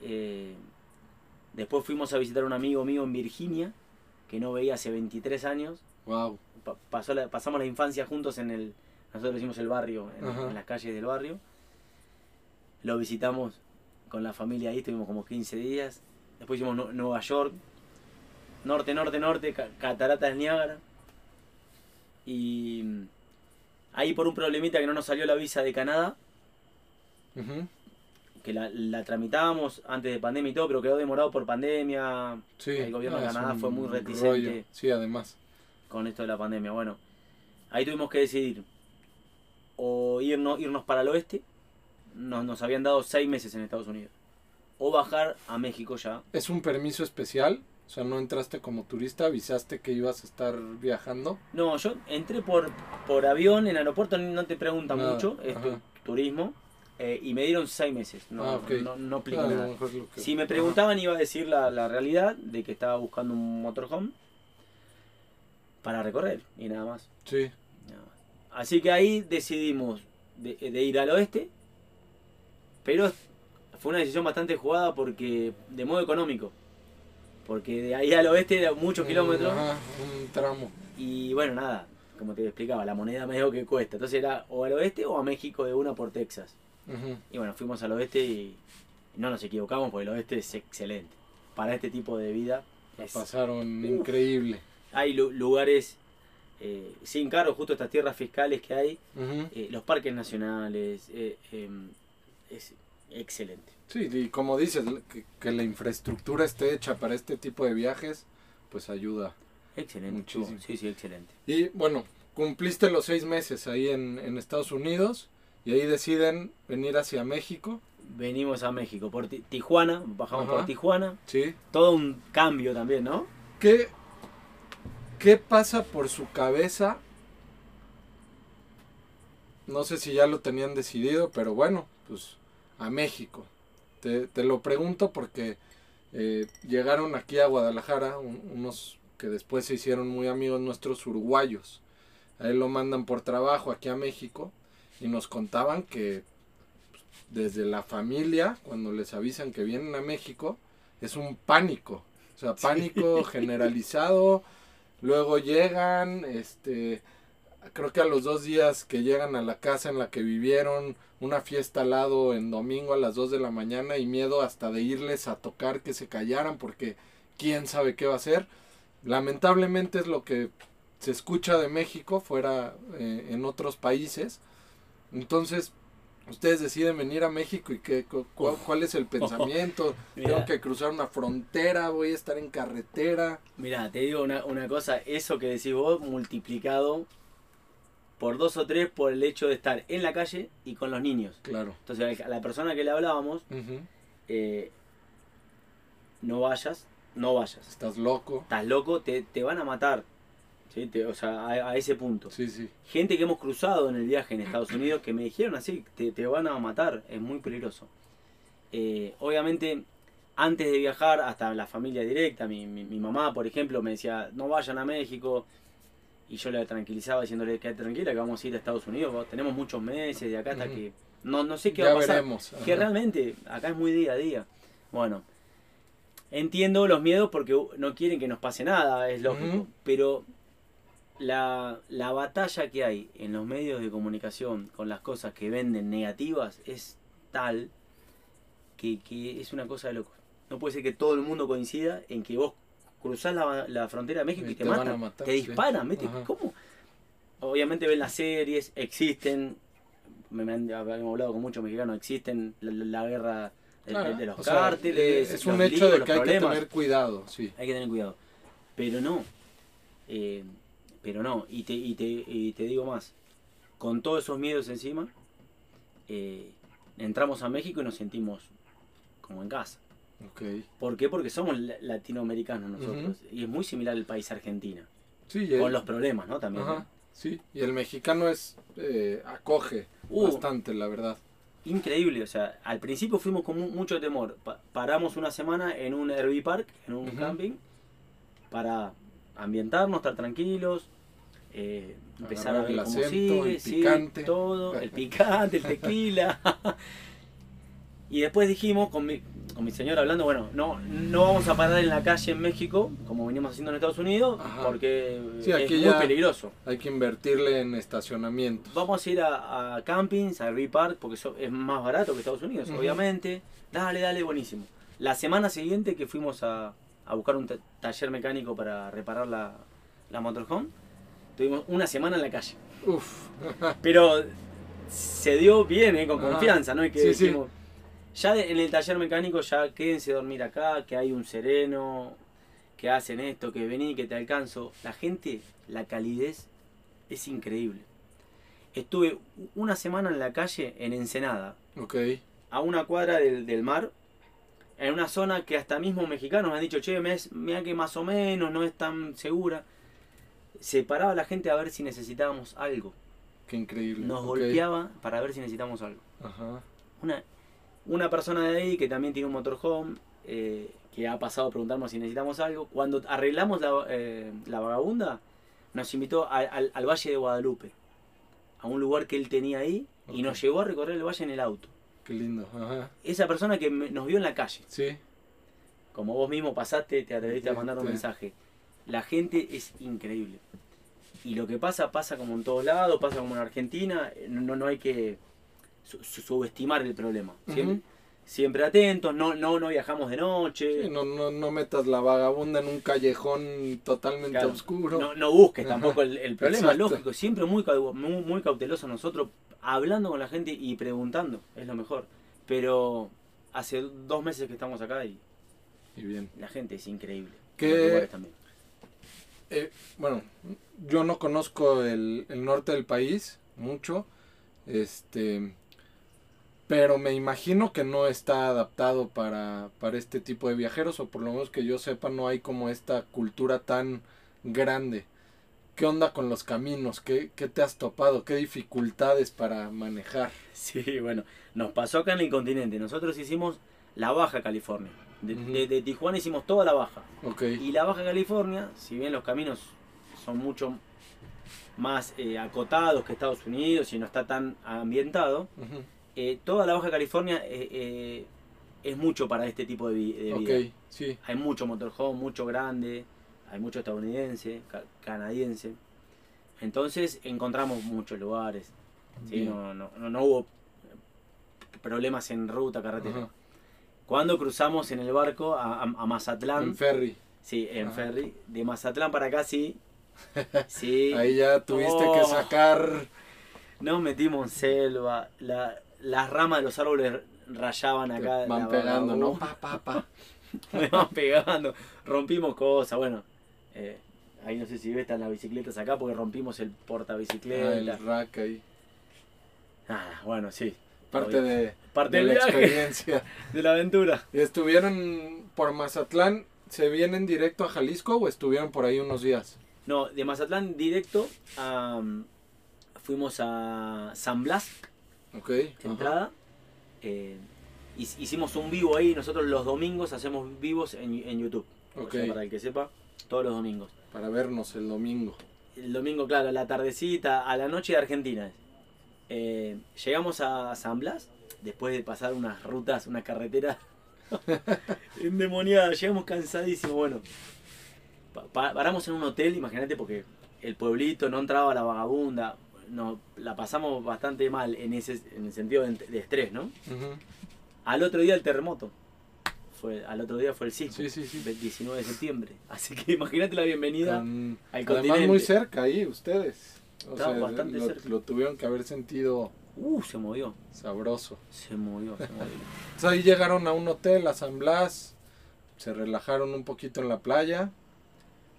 Eh, Después fuimos a visitar a un amigo mío en Virginia, que no veía hace 23 años. Wow. pasó pasamos la infancia juntos en el. Nosotros hicimos el barrio, en, las calles del barrio. Lo visitamos con la familia ahí, estuvimos como 15 días. Después hicimos Nueva York, norte, norte, norte, Cataratas Niágara. Y mm, ahí por un problemita que no nos salió la visa de Canadá, que la, la tramitábamos antes de pandemia y todo, pero quedó demorado por pandemia. el gobierno de Canadá fue muy reticente. Sí, además. Con esto de la pandemia. Bueno, ahí tuvimos que decidir o irnos, irnos para el oeste, nos, nos habían dado seis meses en Estados Unidos, o bajar a México ya. ¿Es un permiso especial? O sea, no entraste como turista, avisaste que ibas a estar viajando. No, yo entré por, por avión, en aeropuerto no te preguntan mucho, es turismo eh, y me dieron seis meses. No, Ah, no, no Ah, lo nada. que- Si me preguntaban, iba a decir la, la realidad de que estaba buscando un motorhome para recorrer y nada más. Sí, nada más. Así que ahí decidimos de, de ir al oeste, pero fue una decisión bastante jugada porque de modo económico. Porque de ahí al oeste eran muchos Mm, kilómetros. Ajá, un tramo. Y bueno, nada, como te explicaba, la moneda medio que cuesta. Entonces era o al oeste o a México de una por Texas. Ujú. Y bueno, fuimos al oeste y no nos equivocamos porque el oeste es excelente. Para este tipo de vida La es- pasaron Uf. increíble. hay lu- lugares eh, sin cargo, justo estas tierras fiscales que hay, Ujú. eh, los parques nacionales, eh, em, es excelente. Sí, y como dices, que, que la infraestructura esté hecha para este tipo de viajes, pues ayuda. Excelente. Muchísimo. Sí, sí, excelente. Y bueno, cumpliste los seis meses ahí en, en Estados Unidos y ahí deciden venir hacia México. Venimos a México por Ti- Tijuana, bajamos Ajá. por Tijuana. Sí. Todo un cambio también, ¿no? ¿Qué, ¿Qué pasa por su cabeza? No sé si ya lo tenían decidido, pero bueno, pues a México. Te, te lo pregunto porque eh, llegaron aquí a Guadalajara un- unos que después se hicieron muy amigos nuestros uruguayos. A él lo mandan por trabajo aquí a México y nos contaban que pues, desde la familia, cuando les avisan que vienen a México, es un pánico. O sea, pánico [LAUGHS] generalizado. Luego llegan, este, creo que a los dos días que llegan a la casa en la que vivieron, una fiesta al lado en domingo a las 2 de la mañana y miedo hasta de irles a tocar que se callaran porque quién sabe qué va a hacer. Lamentablemente es lo que se escucha de México fuera eh, en otros países. Entonces, ustedes deciden venir a México y qué, cu- cu- cuál es el pensamiento. [LAUGHS] Mira. Tengo que cruzar una frontera, voy a estar en carretera. Mira, te digo una, una cosa, eso que decís vos multiplicado por dos o tres por el hecho de estar en la calle y con los niños. Claro. Entonces a la persona que le hablábamos, eh, no vayas, no vayas. Estás loco. Estás loco, te, te van a matar. ¿Sí? Te- o sea, a, a ese punto. Sí, sí. Gente que hemos cruzado en el viaje en Estados Unidos que me dijeron así, te, te van a matar, es muy peligroso. Eh, obviamente, antes de viajar, hasta la familia directa, mi, mi, mi mamá, por ejemplo, me decía, no vayan a México. Y yo la tranquilizaba diciéndole, quédate tranquila, que vamos a ir a Estados Unidos, tenemos muchos meses de acá hasta que... No, no sé qué ya va a pasar. veremos. Que Ajá. realmente acá es muy día a día. Bueno, entiendo los miedos porque no quieren que nos pase nada, es lógico. Pero la, la batalla que hay en los medios de comunicación con las cosas que venden negativas es tal que, que es una cosa de locos. No puede ser que todo el mundo coincida en que vos cruzás la, la frontera de México y, Y te, te matan, matar, te sí. disparan, ¿viste? Ajá. ¿Cómo? Obviamente ven las series, existen, me, han hablado con muchos mexicanos, existen la, la- guerra de, Claro, de- de los sea, cárteles, eh, es un hecho líos, de que hay que tener cuidado, sí. Hay que tener cuidado. Pero no. eh, pero no. Y te, y, te, y te digo más. Con todos esos miedos encima, eh, entramos a México y nos sentimos como en casa. Ok. ¿Por qué? Porque somos la- latinoamericanos nosotros. Y es muy similar al país Argentina. Sí, el- Con los problemas, ¿no? También. Ajá, ¿no? sí. Y el mexicano es eh, acoge Uh. bastante, la verdad. Increíble. O sea, al principio fuimos con mu- mucho temor. Pa- paramos una semana en un RV park, en un camping, para ambientarnos, estar tranquilos. Eh, empezar a ver el cómo acento, sigue, el picante. todo, el [LAUGHS] picante, el tequila. y después dijimos, con mi, con mi señora hablando, bueno, no, no vamos a parar en la calle en México, como venimos haciendo en Estados Unidos, Ajá. porque Sí, es muy peligroso. Hay que invertirle en estacionamientos. Vamos a ir a, a campings, a Park, porque eso es más barato que Estados Unidos, Ujú. obviamente. Dale, dale, buenísimo. La semana siguiente que fuimos a, a buscar un ta- taller mecánico para reparar la, la motorhome, tuvimos una semana en la calle. Uf. [LAUGHS] Pero se dio bien, ¿eh? con Ajá. confianza, ¿no? Y que Sí, ya de- en el taller mecánico ya quédense a dormir acá, que hay un sereno, que hacen esto, que vení, que te alcanzo. La gente, la calidez es increíble. Estuve una semana en la calle en Ensenada, Ok. a una cuadra del, del mar, en una zona que hasta mismo mexicanos han dicho, che, me mira que más o menos no es tan segura. Se paraba la gente a ver si necesitábamos algo. Qué increíble. Nos golpeaba para ver si necesitamos algo. Ajá. Una, una persona de ahí que también tiene un motorhome, eh, que ha pasado a preguntarnos si necesitamos algo. Cuando arreglamos la, eh, la vagabunda, nos invitó al, al Valle de Guadalupe, a un lugar que él tenía ahí, y nos llevó a recorrer el valle en el auto. Qué lindo. Ajá. Esa persona que nos vio en la calle. Sí. Como vos mismo pasaste, te atreviste a mandar un mensaje. La gente es increíble. Y lo que pasa, pasa como en todos lados, pasa como en Argentina. No, no hay que subestimar el problema. Siempre, siempre atentos, no, no, no viajamos de noche. no, no, no metas la vagabunda en un callejón totalmente oscuro. No, no busques tampoco el, problema, lógico. Siempre muy, muy, muy cauteloso nosotros hablando con la gente y preguntando, es lo mejor. Pero hace dos meses que estamos acá y, bien. la gente es increíble. Que, eh, bueno, yo no conozco el, norte del país mucho, este, pero me imagino que no está adaptado para, para este tipo de viajeros, o por lo menos que yo sepa, no hay como esta cultura tan grande. ¿Qué onda con los caminos? ¿Qué, te has topado? ¿Qué dificultades para manejar? [LAUGHS] Sí, bueno, nos pasó acá en el continente. Nosotros hicimos la Baja California. De, Tijuana hicimos toda la Baja. Y la Baja California, si bien los caminos son mucho más eh, acotados que Estados Unidos y no está tan ambientado, eh, toda la Baja California eh, es mucho para este tipo de, vida. sí. Hay mucho motorhome, mucho grande hay mucho estadounidense, canadiense. Entonces encontramos muchos lugares. No, no, no, hubo problemas en ruta, carretera. Cuando cruzamos en el barco a, Mazatlán. En ferry. Sí, en ferry. De Mazatlán para acá sí. [LAUGHS] sí. Ahí ya tuviste que oh. sacar. Nos metimos en selva. las ramas de los árboles rayaban acá. van pegando, ¿no? Pa, pa, pa. [LAUGHS] Me van pegando. Rompimos cosas, bueno. Eh, ahí no sé si ves, están las bicicletas acá porque rompimos el portabicicleta. Ah, el rack ahí. Ah, bueno, sí. Parte de, parte de la experiencia. [LAUGHS] De la aventura. ¿Estuvieron por Mazatlán? ¿Se vienen directo a Jalisco o estuvieron por ahí unos días? No, de Mazatlán directo fuimos a San Blas. Ok. Entrada. Eh, hicimos un vivo ahí. Nosotros los domingos hacemos vivos en, en YouTube. Okay. para el que sepa todos los domingos. Para vernos el domingo. El domingo, claro, la tardecita, a la noche de Argentina. Eh, llegamos a San Blas, después de pasar unas rutas, una carretera [LAUGHS] endemoniada, llegamos cansadísimos, bueno. paramos en un hotel, imagínate, porque el pueblito no entraba la vagabunda, no, la pasamos bastante mal en ese en el sentido de, estrés, ¿no? Al otro día el terremoto al otro día fue el sismo, sí, sí, sí. 19 de septiembre. [LAUGHS] Así que imagínate la bienvenida al continente. Además muy cerca ahí, ustedes. O sea, bastante lo, cerca. lo tuvieron que haber sentido... Uh, se movió. Sabroso. Se movió, se movió. [LAUGHS] Entonces ahí llegaron a un hotel, a San Blas, se relajaron un poquito en la playa.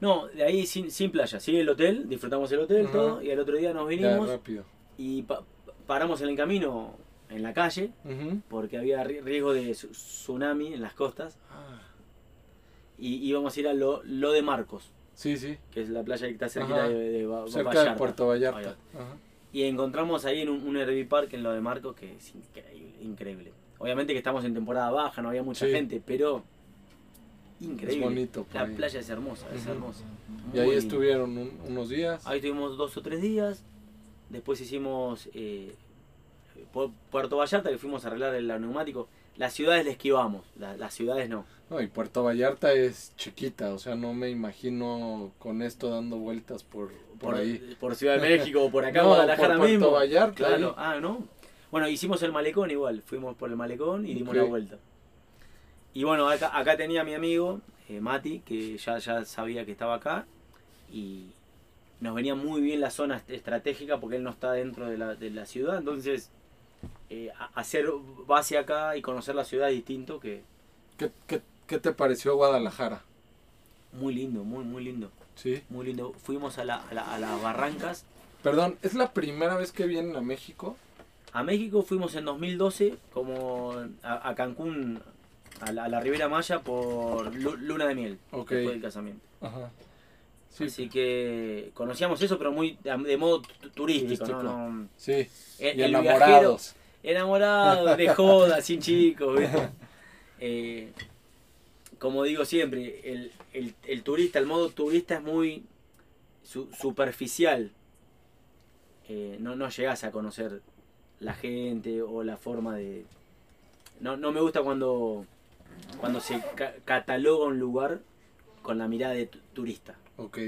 No, de ahí sin, sin playa, sí el hotel, disfrutamos el hotel, todo, y al otro día nos vinimos. rápido. Y paramos en el camino en la calle, porque había riesgo de tsunami en las costas. Ah. Y íbamos a ir a lo, lo, de Marcos. Sí, sí. Que es la playa que está cerca de, de, cerca de Puerto Vallarta. Y encontramos ahí en un, un RV Park en lo de Marcos que es increíble, Obviamente que estamos en temporada baja, no había mucha gente, pero increíble. Es bonito. La playa es hermosa, es hermosa. y ahí estuvieron unos días. Ahí estuvimos dos o tres días. Después hicimos eh, Puerto Vallarta, que fuimos a arreglar el neumático, las ciudades le esquivamos, las ciudades no. No, y Puerto Vallarta es chiquita, o sea, no me imagino con esto dando vueltas por, por, ahí. Por Ciudad de México o por acá, [LAUGHS] no, Guadalajara por Puerto Vallarta. Claro, ah, no. Bueno, hicimos el malecón igual, fuimos por el malecón y dimos la vuelta. Y bueno, acá, acá tenía mi amigo, eh, Mati, que ya, ya sabía que estaba acá y nos venía muy bien la zona estratégica porque él no está dentro de la, de la ciudad, entonces eh, hacer base acá y conocer la ciudad distinto que... ¿Qué, te pareció Guadalajara? Muy lindo, muy, muy lindo. Sí. Muy lindo. Fuimos a, la, a, las barrancas. Perdón, ¿es la primera vez que vienen a México? A México fuimos en 2012 como a, Cancún, a la, a Ribera Maya por luna de miel. Después del casamiento. Ajá. Así que conocíamos eso, pero muy de, modo turístico. Sí, el, enamorados enamorado, de joda, sin chicos. [LAUGHS] Eh, como digo siempre, el, turista, el modo turista es muy superficial. Eh, no, no llegas a conocer la gente o la forma de... No, no me gusta cuando, cuando se cataloga un lugar con la mirada de turista. Ok,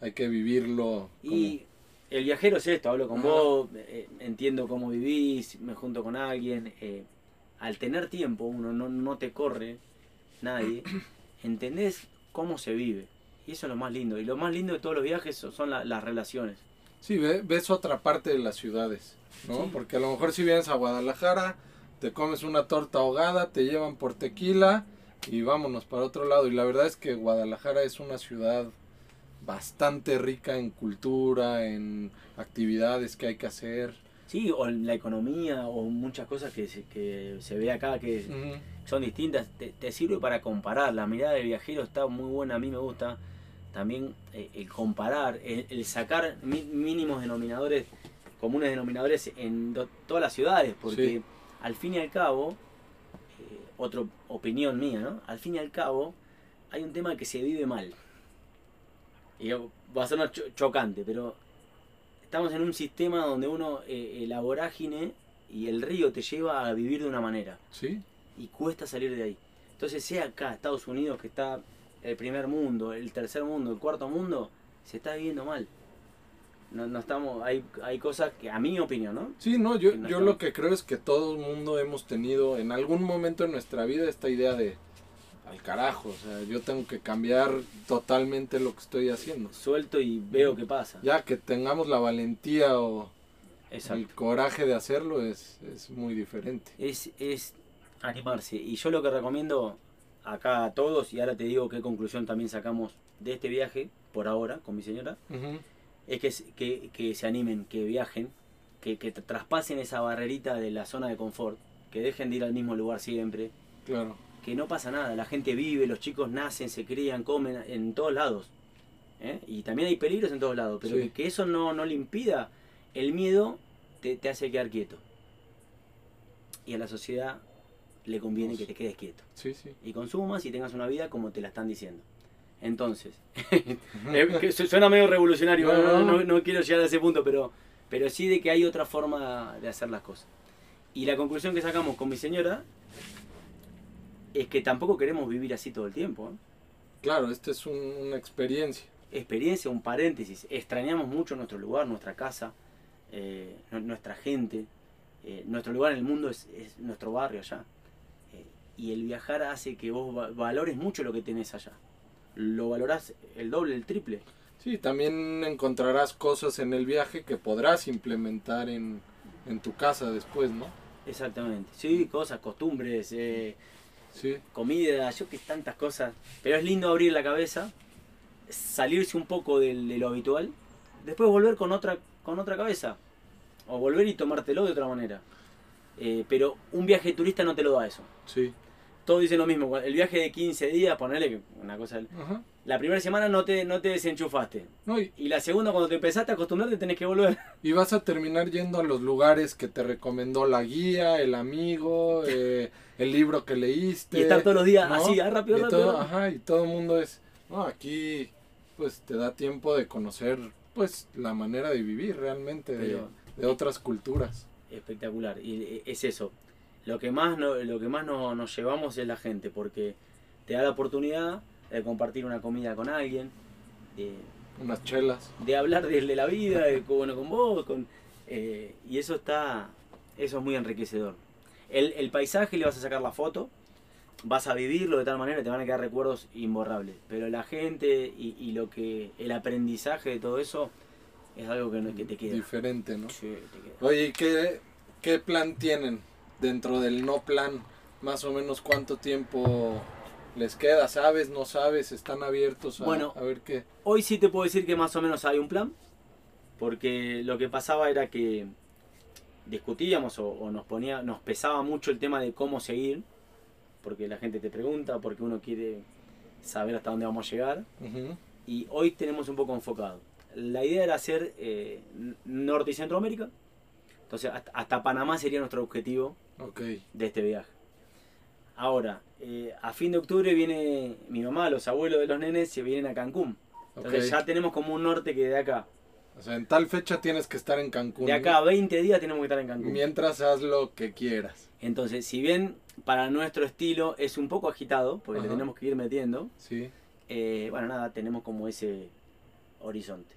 hay que vivirlo. Y el viajero es esto, hablo con vos, eh, entiendo cómo vivís, me junto con alguien. Eh, al tener tiempo, uno no, no te corre nadie, entendés cómo se vive. Y eso es lo más lindo. Y lo más lindo de todos los viajes son las relaciones. Sí, ves otra parte de las ciudades, ¿no? Porque a lo mejor si vienes a Guadalajara, te comes una torta ahogada, te llevan por tequila y vámonos para otro lado. Y la verdad es que Guadalajara es una ciudad bastante rica en cultura, en actividades que hay que hacer. Sí, o en la economía, o muchas cosas que se, que se ve acá que son distintas. Te, te, sirve para comparar. La mirada del viajero está muy buena, a mí me gusta. También eh, el comparar, el, sacar mínimos denominadores, comunes denominadores en todas las ciudades, porque al fin y al cabo, eh, otra opinión mía, ¿no? Al fin y al cabo, hay un tema que se vive mal. Y va a ser chocante, pero estamos en un sistema donde uno, eh, la vorágine y el río te lleva a vivir de una manera. Sí. Y cuesta salir de ahí. Entonces, sea acá, Estados Unidos, que está el primer mundo, el tercer mundo, el cuarto mundo, se está viviendo mal. No, no estamos, hay, hay cosas que, a mi opinión, ¿no? Sí, no, yo, yo lo que creo es que todo el mundo hemos tenido en algún momento en nuestra vida esta idea de, al carajo, o sea, yo tengo que cambiar totalmente lo que estoy haciendo. Suelto y veo qué pasa. Ya que tengamos la valentía o el coraje de hacerlo es, es muy diferente. Es, es animarse. Y yo lo que recomiendo acá a todos, y ahora te digo qué conclusión también sacamos de este viaje, por ahora, con mi señora, es que, que, que, se animen, que viajen, que, que traspasen esa barrerita de la zona de confort, que dejen de ir al mismo lugar siempre. Claro que no pasa nada, la gente vive, los chicos nacen, se crían, comen en todos lados. ¿eh? Y también hay peligros en todos lados, pero que, eso no, no le impida, el miedo te, te, hace quedar quieto. Y a la sociedad le conviene que te quedes quieto. Sí, sí. Y consumas y tengas una vida como te la están diciendo. Entonces, [LAUGHS] suena medio revolucionario, no, no, quiero llegar a ese punto, pero, pero sí de que hay otra forma de hacer las cosas. Y la conclusión que sacamos con mi señora es que tampoco queremos vivir así todo el tiempo. Claro, esta es una experiencia. Experiencia, un paréntesis. Extrañamos mucho nuestro lugar, nuestra casa, eh, nuestra gente. Eh, nuestro lugar en el mundo es, nuestro barrio allá. Eh, y el viajar hace que vos valores mucho lo que tenés allá. Lo valorás el doble, el triple. Sí, también encontrarás cosas en el viaje que podrás implementar en, en tu casa después, ¿no? Exactamente. Sí, cosas, costumbres, comida, yo que tantas cosas. Pero es lindo abrir la cabeza, salirse un poco de, lo habitual, después volver con otra, con otra cabeza. O volver y tomártelo de otra manera. Eh, pero un viaje turista no te lo da eso. Sí. Todos dicen lo mismo. El viaje de 15 días, ponerle que una cosa. La primera semana no te, no te desenchufaste. y, la segunda, cuando te empezaste a acostumbrarte, tenés que volver. [LAUGHS] Y vas a terminar yendo a los lugares que te recomendó la guía, el amigo, [LAUGHS] eh, el libro que leíste. Y estar todos los días así, ah, rápido, y rápido. Todo, ajá, y todo el mundo es, no, aquí pues te da tiempo de conocer pues la manera de vivir realmente de, otras culturas. Espectacular, y eh, es eso. Lo que más, no, lo que más nos llevamos es la gente, porque te da la oportunidad de compartir una comida con alguien, de, unas chelas, de hablar de, la vida, de, bueno, con vos, con, eh, y eso está, eso es muy enriquecedor. El, paisaje le vas a sacar la foto, vas a vivirlo de tal manera que te van a quedar recuerdos imborrables. Pero la gente y, lo que el aprendizaje de todo eso es algo que, que te queda. Diferente, ¿no? Sí, te queda. Oye, ¿qué, ¿qué plan tienen dentro del no plan? Más o menos cuánto tiempo les queda, ¿sabes? ¿No sabes? ¿Están abiertos a, bueno, a ver qué? Hoy sí te puedo decir que más o menos hay un plan. Porque lo que pasaba era que discutíamos o, nos ponía, nos pesaba mucho el tema de cómo seguir, porque la gente te pregunta, porque uno quiere saber hasta dónde vamos a llegar. Y hoy tenemos un poco enfocado. La idea era hacer eh, Norte y Centroamérica, Entonces, hasta, Panamá sería nuestro objetivo de este viaje. Ahora, eh, a fin de octubre viene mi mamá, los abuelos de los nenes se vienen a Cancún. Entonces ya tenemos como un norte que de acá. O sea, en tal fecha tienes que estar en Cancún. De acá a 20 días tenemos que estar en Cancún. Mientras haz lo que quieras. Entonces, si bien para nuestro estilo es un poco agitado, porque le tenemos que ir metiendo, sí. Eh, bueno, nada, tenemos como ese horizonte.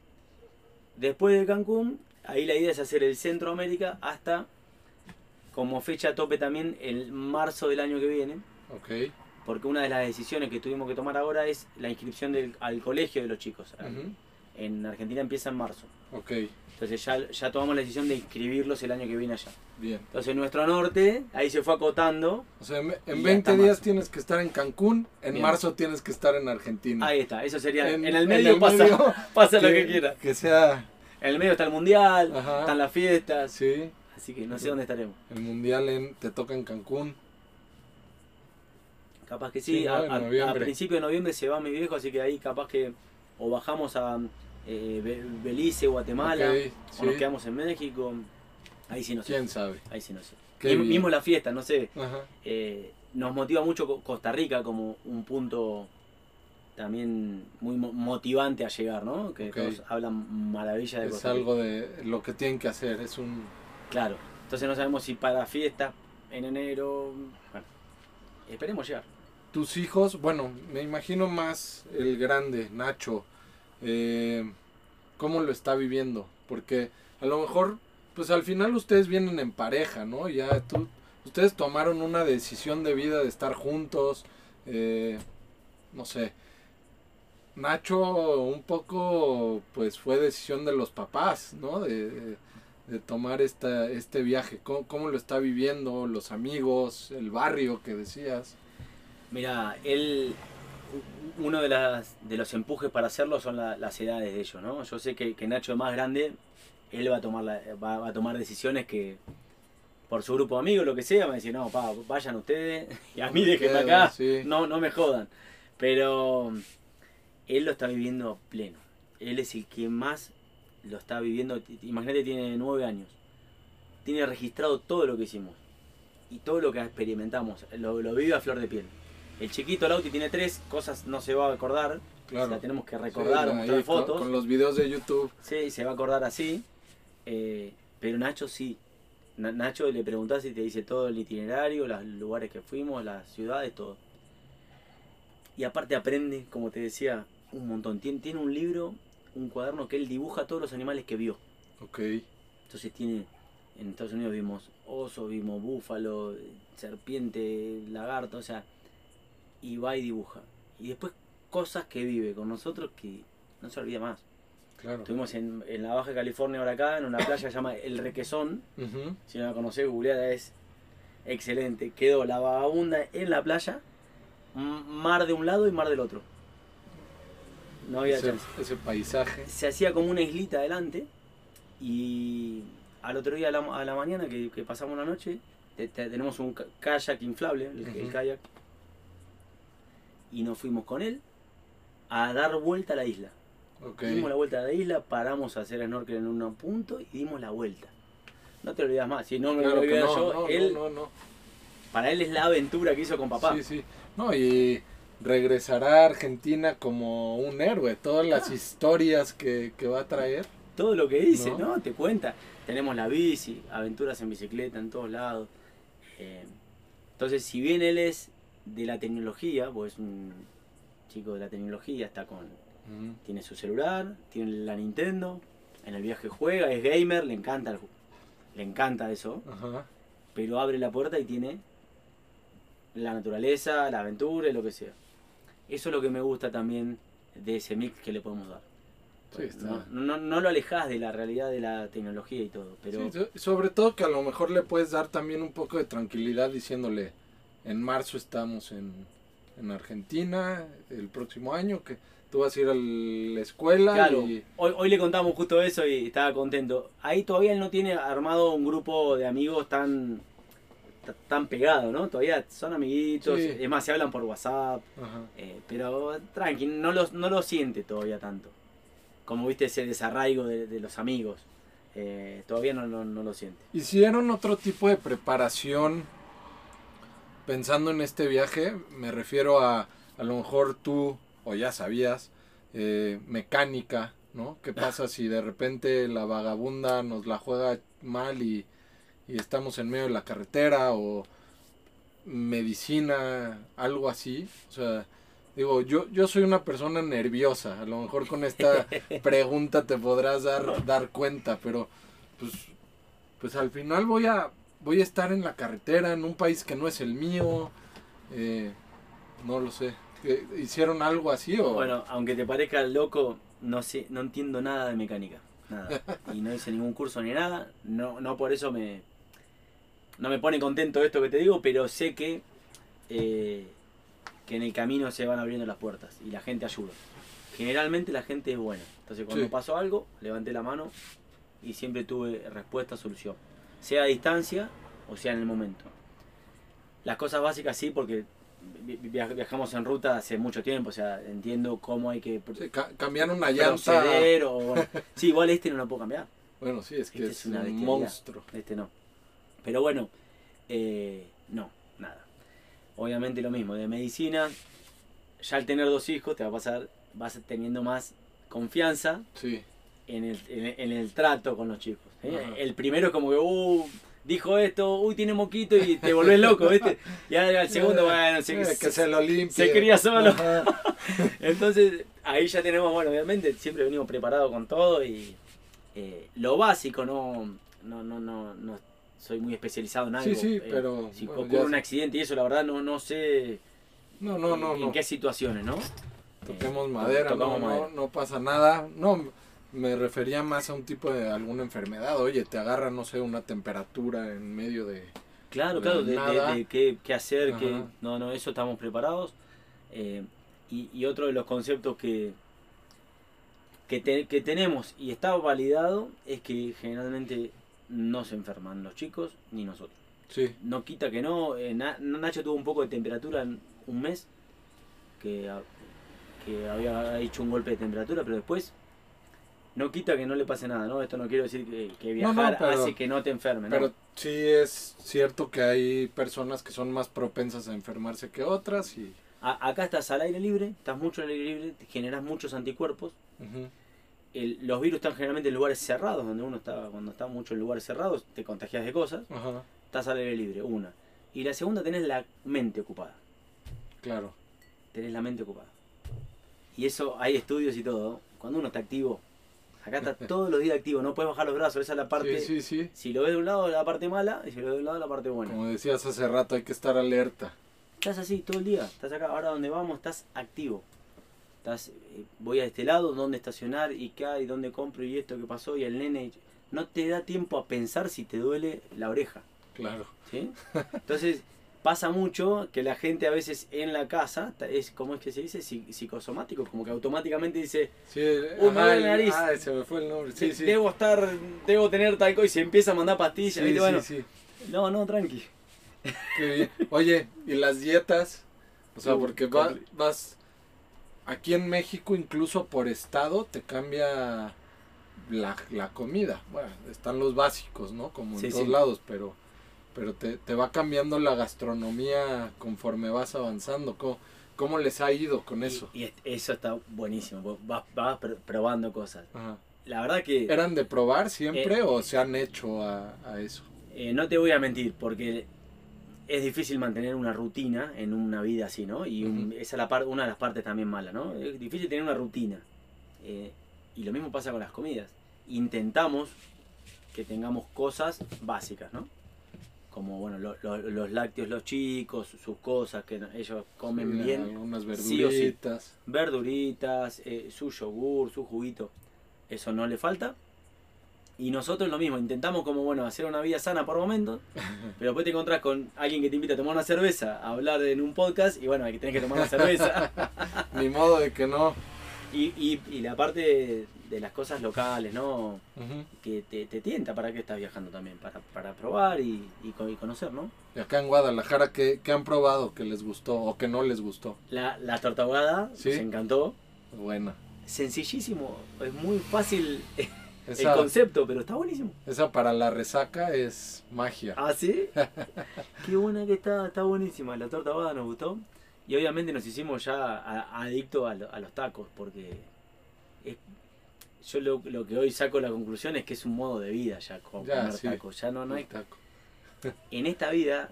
Después de Cancún, ahí la idea es hacer el Centroamérica hasta como fecha tope también el marzo del año que viene. Ok. Porque una de las decisiones que tuvimos que tomar ahora es la inscripción del, al colegio de los chicos. En Argentina empieza en marzo. Ok. Entonces ya, ya tomamos la decisión de inscribirlos el año que viene allá. Bien. Entonces nuestro norte, ahí se fue acotando. O sea, en, 20 días tienes que estar en Cancún, en marzo tienes que estar en Argentina. Ahí está, eso sería. En, el medio pasa, [LAUGHS] pasa lo que quiera. Que sea. En el medio está el mundial, están las fiestas. Sí. Así que no sé dónde estaremos. El mundial en, te toca en Cancún. Capaz que sí, a, principio de noviembre se va mi viejo, así que ahí capaz que o bajamos a eh, Belice, Guatemala, o nos quedamos en México. Ahí sí no sé. ¿Quién sabe? Ahí sí no sé. Mismo, la fiesta, no sé. Eh, nos motiva mucho Costa Rica como un punto también muy motivante a llegar, ¿no? Que todos hablan maravilla de Es algo de lo que tienen que hacer, es un... Claro, entonces no sabemos si para fiesta en enero... Bueno, esperemos llegar. Tus hijos, bueno, me imagino más el grande, Nacho, eh, ¿cómo lo está viviendo? Porque a lo mejor, pues al final ustedes vienen en pareja, ¿no? Ya tú, ustedes tomaron una decisión de vida de estar juntos, eh, no sé, Nacho un poco pues fue decisión de los papás, ¿no? De, tomar esta, este viaje. ¿Cómo, lo está viviendo? Los amigos, el barrio que decías. Mira, él, uno de, las, de los empujes para hacerlo son las edades de ellos, ¿no? Yo sé que, Nacho es más grande, él va a tomar, va, a tomar decisiones que por su grupo de amigos, lo que sea, me dice, no, pa, vayan ustedes [LAUGHS] y a mí déjenme acá, no, no me jodan. Pero él lo está viviendo pleno. Él es el que más lo está viviendo. Imagínate, tiene nueve años. Tiene registrado todo lo que hicimos. Y todo lo que experimentamos. Lo, vive a flor de piel. El chiquito Lauti tiene tres cosas, no se va a acordar. Claro. tenemos que recordar, sí, fotos. Con, los videos de YouTube. Sí, se va a acordar así. Eh, pero Nacho sí. Nacho le preguntás y te dice todo el itinerario, los lugares que fuimos, las ciudades, todo. Y aparte aprende, como te decía, un montón. Tiene, tiene un libro, un cuaderno que él dibuja todos los animales que vio. Ok. Entonces tiene, en Estados Unidos vimos oso, vimos búfalo, serpiente, lagarto, o sea, y va y dibuja. Y después cosas que vive con nosotros que no se olvida más. Claro. Estuvimos en, la Baja California ahora acá, en una [COUGHS] playa que se llama El Requesón. Si no la conocés, googleada es excelente. Quedó la vagabunda en la playa, mar de un lado y mar del otro. No había ese, Ese paisaje. Se hacía como una islita adelante y al otro día a la, mañana que, pasamos la noche tenemos un kayak inflable, el, kayak, y nos fuimos con él a dar vuelta a la isla. Dimos la vuelta a la isla, paramos a hacer snorkel en un punto y dimos la vuelta. No te olvidas más, si no me lo olvidas yo, él, para él es la aventura que hizo con papá. Sí, sí. No, y regresará a Argentina como un héroe. Todas las ah. historias que, va a traer. Todo lo que dice, ¿no? Te cuenta. Tenemos la bici, aventuras en bicicleta en todos lados. Eh, entonces, si bien él es de la tecnología, pues un chico de la tecnología, está con. Tiene su celular, tiene la Nintendo, en el viaje juega, es gamer, le encanta, le encanta eso. Pero abre la puerta y tiene la naturaleza, la aventura y lo que sea. Eso es lo que me gusta también de ese mix que le podemos dar. no, no, lo alejas de la realidad de la tecnología y todo, pero... sobre todo que a lo mejor le puedes dar también un poco de tranquilidad diciéndole, en marzo estamos en, en Argentina, el próximo año, que tú vas a ir a la escuela. Claro, hoy, hoy le contamos justo eso y estaba contento. Ahí todavía él no tiene armado un grupo de amigos tan tan pegado, ¿no? Todavía son amiguitos, es más, se hablan por WhatsApp, eh, pero tranqui, no lo, no lo siente todavía tanto. Como viste ese desarraigo de, los amigos. eh, todavía no, no, lo siente. ¿Hicieron otro tipo de preparación pensando en este viaje? Me refiero a, a lo mejor tú, o ya sabías, eh, mecánica, ¿no? ¿Qué [LAUGHS] pasa si de repente la vagabunda nos la juega mal y, y estamos en medio de la carretera o medicina, algo así? O sea, Digo, yo, yo soy una persona nerviosa. A lo mejor con esta [LAUGHS] pregunta te podrás dar, dar cuenta, pero pues, pues al final voy a, voy a estar en la carretera, en un país que no es el mío. Eh, no lo sé. ¿Hicieron algo así o...? Bueno, aunque te parezca loco, no sé, no entiendo nada de mecánica. Nada. Y no hice ningún curso ni nada. No, no por eso me... No me pone contento esto que te digo, pero sé que... Eh, que en el camino se van abriendo las puertas y la gente ayuda. Generalmente la gente es buena. Entonces cuando pasó algo, levanté la mano y siempre tuve respuesta, solución. Sea a distancia o sea en el momento. Las cosas básicas sí, porque viajamos en ruta hace mucho tiempo, o sea, entiendo cómo hay que cambiar una llanta. O, sí, igual este no lo puedo cambiar. Bueno, sí, es que este es, un monstruo. Este no. Pero bueno, eh, no, nada obviamente lo mismo, de medicina, ya al tener dos hijos te va a pasar, vas teniendo más confianza en, el, en, el, trato con los chicos. El primero es como que, uh, dijo esto, uy, tiene moquito y te volvés loco, ¿viste? Y al segundo, bueno, se, que se, lo limpie. Se cría solo. [LAUGHS] Entonces, ahí ya tenemos, bueno, obviamente, siempre venimos preparados con todo y eh, lo básico, no, no, no, no, no soy muy especializado en algo. Sí, sí, eh, pero. Si ocurre un accidente y eso, la verdad, no, no sé. No, no, no. En, qué situaciones, ¿no? Toquemos eh, madera, no, no, pasa nada. No, me refería más a un tipo de alguna enfermedad. Oye, te agarra, no sé, una temperatura en medio de. Claro, claro, de, qué, qué, hacer, qué. No, no, eso estamos preparados. Eh, y, y, otro de los conceptos que, que, que tenemos y está validado es que generalmente no se enferman los chicos ni nosotros. Sí. No quita que no. Eh, Nacho tuvo un poco de temperatura en un mes, que, que había hecho un golpe de temperatura, pero después no quita que no le pase nada, ¿no? Esto no quiero decir que, viajar hace que no te enfermen. Pero sí es cierto que hay personas que son más propensas a enfermarse que otras y... acá estás al aire libre, estás mucho al aire libre, generas muchos anticuerpos los virus están generalmente en lugares cerrados, donde uno está, cuando está mucho en lugares cerrados, te contagias de cosas, estás al aire libre, una. Y la segunda, tenés la mente ocupada. Claro. Tenés la mente ocupada. Y eso, hay estudios y todo. Cuando uno está activo, acá está todos los días activo, no puedes bajar los brazos, esa es la parte. Sí, sí, sí. Si lo ves de un lado, la parte mala, y si lo ves de un lado, la parte buena. Como decías hace rato, hay que estar alerta. Estás así todo el día, estás acá, ahora donde vamos, estás activo. Estás, eh, voy a este lado, dónde estacionar y qué hay, dónde compro y esto que pasó y el nene. No te da tiempo a pensar si te duele la oreja. Claro. ¿sí? [LAUGHS] Entonces, pasa mucho que la gente a veces en la casa es, ¿cómo es que se dice? Psicosomático, como que automáticamente dice, sí, uy, me duele la nariz. Ah, se me fue el nombre. Sí, sí. Debo estar, debo tener tal cosa y se empieza a mandar pastillas. Sí, bueno, no, no, tranqui. Qué bien. Oye, ¿y las dietas? O sea, porque vas Aquí en México, incluso por estado, te cambia la, comida. Bueno, están los básicos, ¿no? Como en todos lados, pero, pero te, va cambiando la gastronomía conforme vas avanzando. ¿Cómo, cómo les ha ido con eso? Y, eso está buenísimo. Vas, vas probando cosas. La verdad que... ¿Eran de probar siempre eh, o se han hecho a, eso? Eh, no te voy a mentir, porque es difícil mantener una rutina en una vida así, ¿no? Y esa es la parte una de las partes también malas, ¿no? Es difícil tener una rutina. Eh, y lo mismo pasa con las comidas. Intentamos que tengamos cosas básicas, ¿no? Como, bueno, los lácteos, los chicos, sus cosas que ellos comen bien. Unas verduritas. Verduritas, eh, su yogur, su juguito. Eso no le falta. Y nosotros lo mismo, intentamos como, bueno, hacer una vida sana por momentos, [LAUGHS] pero después te encontrás con alguien que te invita a tomar una cerveza, a hablar en un podcast, y bueno, que tenés que tomar una cerveza. [LAUGHS] Ni modo de que no. Y, y, la parte de las cosas locales, ¿no? Que te, te, tienta para que estás viajando también, para, para probar y, y, conocer, ¿no? Y acá en Guadalajara, ¿qué, ¿qué, han probado que les gustó o que no les gustó? La, la torta ahogada, ¿Sí? se encantó. Buena. Sencillísimo, es muy fácil [LAUGHS] el concepto, pero está buenísimo. Esa para la resaca es magia. ¿Ah, sí? [LAUGHS] Qué buena que está, está buenísima. La torta ahogada nos gustó. Y obviamente nos hicimos ya adictos a, los tacos, porque yo lo, que hoy saco la conclusión es que es un modo de vida ya comer tacos. Ya no, no hay. Taco. [LAUGHS] en esta vida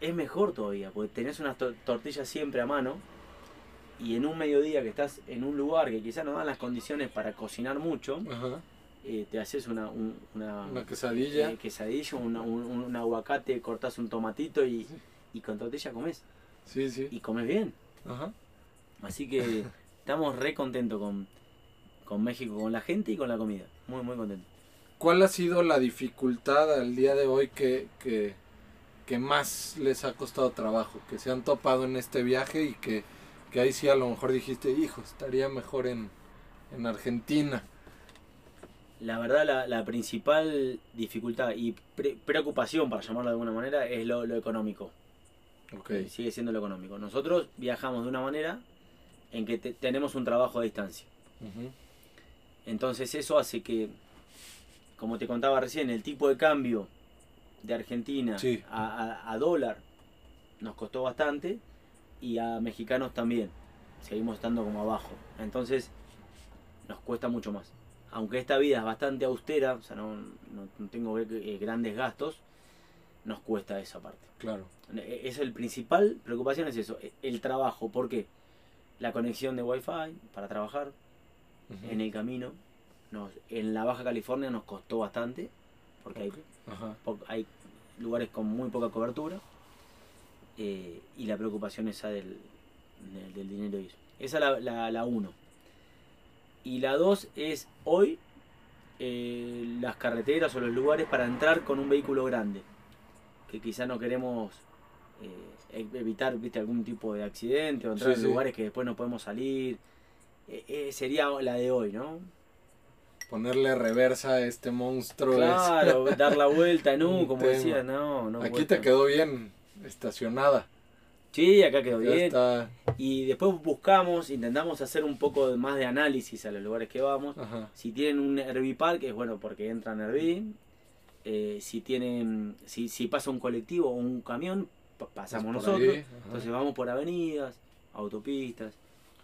es mejor todavía, porque tenés unas tortillas siempre a mano y en un mediodía que estás en un lugar que quizás no dan las condiciones para cocinar mucho, eh, te haces una, una, quesadilla, eh, quesadilla un, aguacate, cortás un tomatito y, con tortilla comes. Sí, sí. Y comes bien. Así que estamos re contentos con, con México, con la gente y con la comida. Muy, muy contentos. ¿Cuál ha sido la dificultad al día de hoy que, que, que más les ha costado trabajo? Que se han topado en este viaje y que que ahí sí a lo mejor dijiste, hijo, estaría mejor en, Argentina. La verdad, la, principal dificultad y preocupación, para llamarlo de alguna manera, es lo, económico. Okay. Sigue siendo lo económico. Nosotros viajamos de una manera en que tenemos un trabajo a distancia. Entonces eso hace que, como te contaba recién, el tipo de cambio de Argentina a, a, dólar nos costó bastante y a mexicanos también. Seguimos estando como abajo. Entonces nos cuesta mucho más. Aunque esta vida es bastante austera, o sea, no, no, tengo eh, grandes gastos, nos cuesta esa parte. Claro. E, es el principal preocupación es eso, e, el trabajo. ¿Por qué? La conexión de wifi para trabajar en el camino. Nos, en la Baja California nos costó bastante porque hay, hay lugares con muy poca cobertura eh, y la preocupación esa del, del, dinero y eso. Esa es la, la, uno. Y la dos es hoy eh, las carreteras o los lugares para entrar con un vehículo grande. Que quizá no queremos eh, evitar ¿viste, algún tipo de accidente o entrar en lugares que después no podemos salir. Sería la de hoy, ¿no? ponerle reversa a este monstruo. Claro, [LAUGHS] dar la vuelta U, como decía, no, no. Aquí te quedó bien estacionada. Sí, acá quedó bien. Y después buscamos, intentamos hacer un poco más de análisis a los lugares que vamos. Si tienen un Herbipar, que es bueno porque entran Herbí. Eh, si tienen, si, si pasa un colectivo o un camión, pasamos nosotros. Entonces vamos por avenidas, autopistas,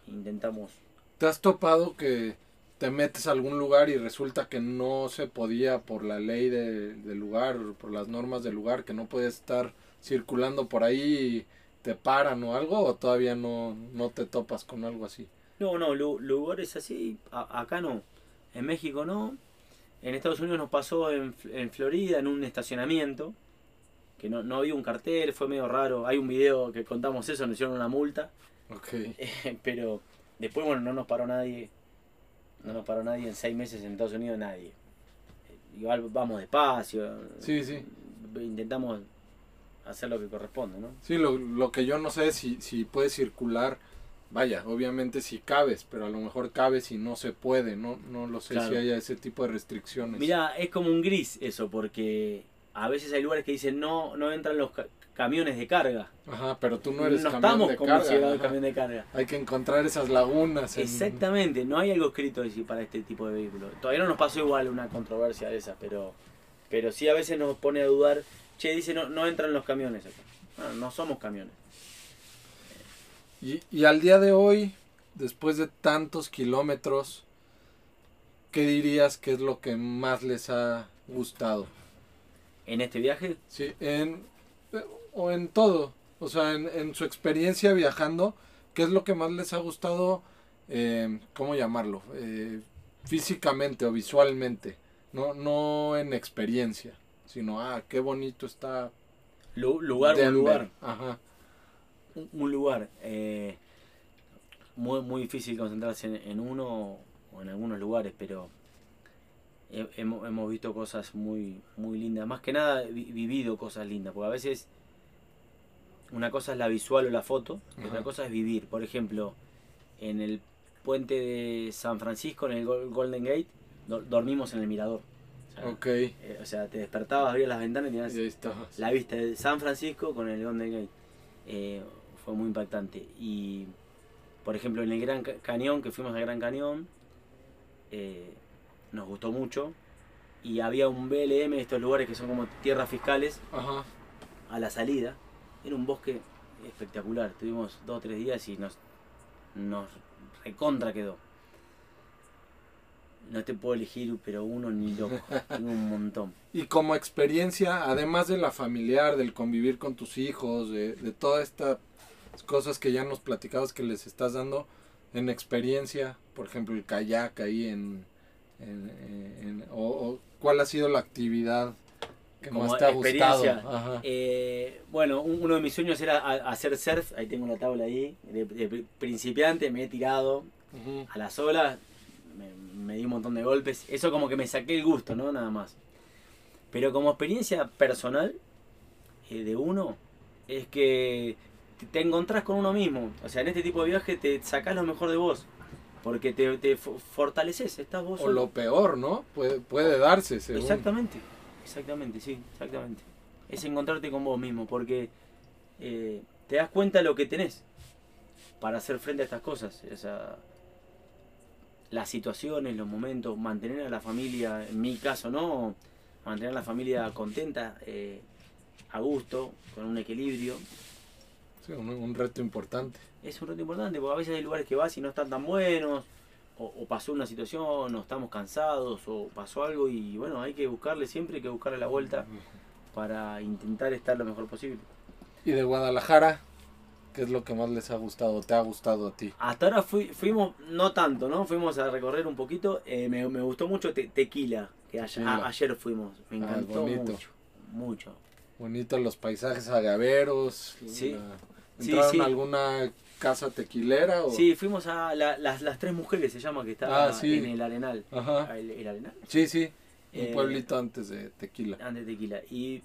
intentamos. ¿Te has topado que te metes a algún lugar y resulta que no se podía por la ley del lugar, por las normas del lugar, que no puedes estar circulando por ahí te paran o algo o todavía no, no te topas con algo así? No, no, lugares así, acá no. En México no. En Estados Unidos nos pasó en, en Florida, en un estacionamiento, que no, no había un cartel, fue medio raro. Hay un video que contamos eso, nos hicieron una multa. Okay. [LAUGHS] pero después, bueno, no nos paró nadie. No nos paró nadie en seis meses en Estados Unidos, nadie. Igual vamos despacio. Sí, sí. Intentamos hacer lo que corresponde, ¿no? Sí, lo, lo que yo no sé es si, si puedes circular, vaya, obviamente si cabes, pero a lo mejor cabes y no se puede, no, no lo sé si haya ese tipo de restricciones. Mira, es como un gris eso, porque a veces hay lugares que dicen no, no entran los camiones de carga. Ajá, pero tú no eres no camión estamos de como carga. camión de carga. Hay que encontrar esas lagunas. Exactamente, no hay algo escrito para este tipo de vehículos. Todavía no nos pasó igual una controversia de esa, pero, pero sí a veces nos pone a dudar che, dice, no, no entran los camiones acá. No, somos camiones. Y, y al día de hoy, después de tantos kilómetros, ¿qué dirías que es lo que más les ha gustado? ¿En este viaje? Sí, en, o en todo. O sea, en, en su experiencia viajando, ¿qué es lo que más les ha gustado? Eh, ¿Cómo llamarlo? Eh, físicamente o visualmente, no, no en experiencia sino, ah, qué bonito está. lugar, un lugar. Ajá. Un, lugar. Eh, muy, muy difícil concentrarse en, uno o en algunos lugares, pero hemos, hemos, visto cosas muy, muy lindas. Más que nada, vivido cosas lindas, porque a veces una cosa es la visual o la foto, y otra cosa es vivir. Por ejemplo, en el puente de San Francisco, en el Golden Gate, dormimos en el mirador. Ok. Eh, o sea, te despertabas, abrías las ventanas y tenías la vista de San Francisco con el Golden Gate. Eh, fue muy impactante. Y, por ejemplo, en el Gran Cañón, que fuimos al Gran Cañón, eh, nos gustó mucho. Y había un BLM, estos lugares que son como tierras fiscales, a la salida. Era un bosque espectacular. Tuvimos dos o tres días y nos, nos recontra quedó. No te puedo elegir, pero uno ni loco. [LAUGHS] Tengo un montón. Y como experiencia, además de la familiar, del convivir con tus hijos, de, de todas estas cosas que ya nos platicabas que les estás dando, en experiencia, por ejemplo, el kayak ahí en... en, o, cuál ha sido la actividad te ha gustado. Eh, bueno, uno de mis sueños era hacer surf, ahí tengo la tabla ahí, de, principiante me he tirado a las olas, me, di un montón de golpes, eso como que me saqué el gusto, ¿no? Nada más. Pero como experiencia personal eh, de uno, es que te encontrás con uno mismo. O sea, en este tipo de viaje te sacás lo mejor de vos. Porque te, te fortaleces, estás vos. O lo peor, ¿no? Puede, puede darse, según. Exactamente, exactamente, sí, exactamente. Es encontrarte con vos mismo, porque eh, te das cuenta de lo que tenés para hacer frente a estas cosas. O sea, las situaciones, los momentos, mantener a la familia, en mi caso, ¿no? Mantener a la familia contenta, eh, a gusto, con un equilibrio un, reto importante. Es un reto importante, porque a veces hay lugares que vas y no están tan buenos, o, pasó una situación, o estamos cansados, o pasó algo, y bueno, hay que buscarle siempre, hay que buscarle la vuelta para intentar estar lo mejor posible. ¿Y de Guadalajara? ¿Qué es lo que más les ha gustado, te ha gustado a ti? Hasta ahora fuimos, no tanto, ¿no? Fuimos a recorrer un poquito. Eh, me, gustó mucho Tequila, que ayer fuimos. Me ah, encantó mucho. Mucho. Bonito los paisajes agaveros. Sí. ¿Entraron a alguna casa tequilera? O? Sí, fuimos a las, las Tres Mujeres, se llama, que está ah, en el Arenal. Ajá. Ah, ¿El, Arenal? Sí, sí. Un eh, pueblito antes de Tequila. Antes de Tequila. Y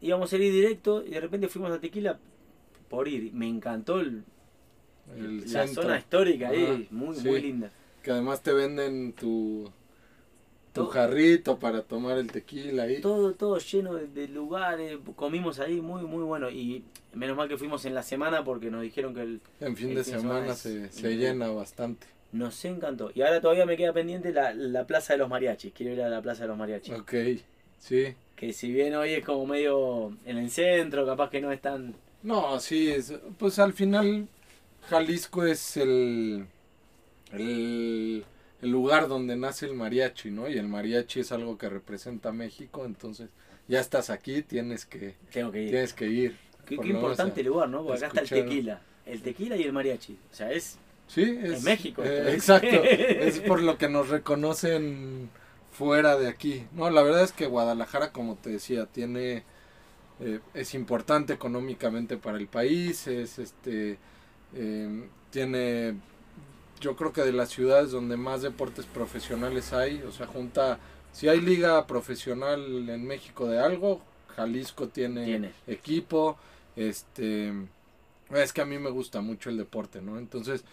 íbamos a ir directo y de repente fuimos a Tequila por ir. Me encantó el, la zona histórica ahí, muy, muy linda. Que además te venden tu tu jarrito para tomar el tequila ahí. Todo, todo lleno de, lugares, comimos ahí muy, muy bueno. Y menos mal que fuimos en la semana porque nos dijeron que el... En fin de semana, se, llena bastante. Nos encantó. Y ahora todavía me queda pendiente la, la Plaza de los Mariachis. Quiero ir a la Plaza de los Mariachis. Ok, sí. Que si bien hoy es como medio en el centro, capaz que no es tan... No, sí, es, pues al final Jalisco es el... el el lugar donde nace el mariachi, ¿no? Y el mariachi es algo que representa a México, entonces ya estás aquí, tienes que, Tengo que ir. Tienes que ir. Qué, importante lugar, ¿no? Porque acá está el tequila, el tequila y el mariachi. O sea, es, sí, es, México. Eh, exacto, es [LAUGHS] por lo que nos reconocen fuera de aquí. No, la verdad es que Guadalajara, como te decía, tiene... Eh, es importante económicamente para el país, es este... Eh, tiene yo creo que de las ciudades donde más deportes profesionales hay, o sea, junta, si hay liga profesional en México de algo, Jalisco tiene, equipo, este, es que a mí me gusta mucho el deporte, ¿no? Entonces,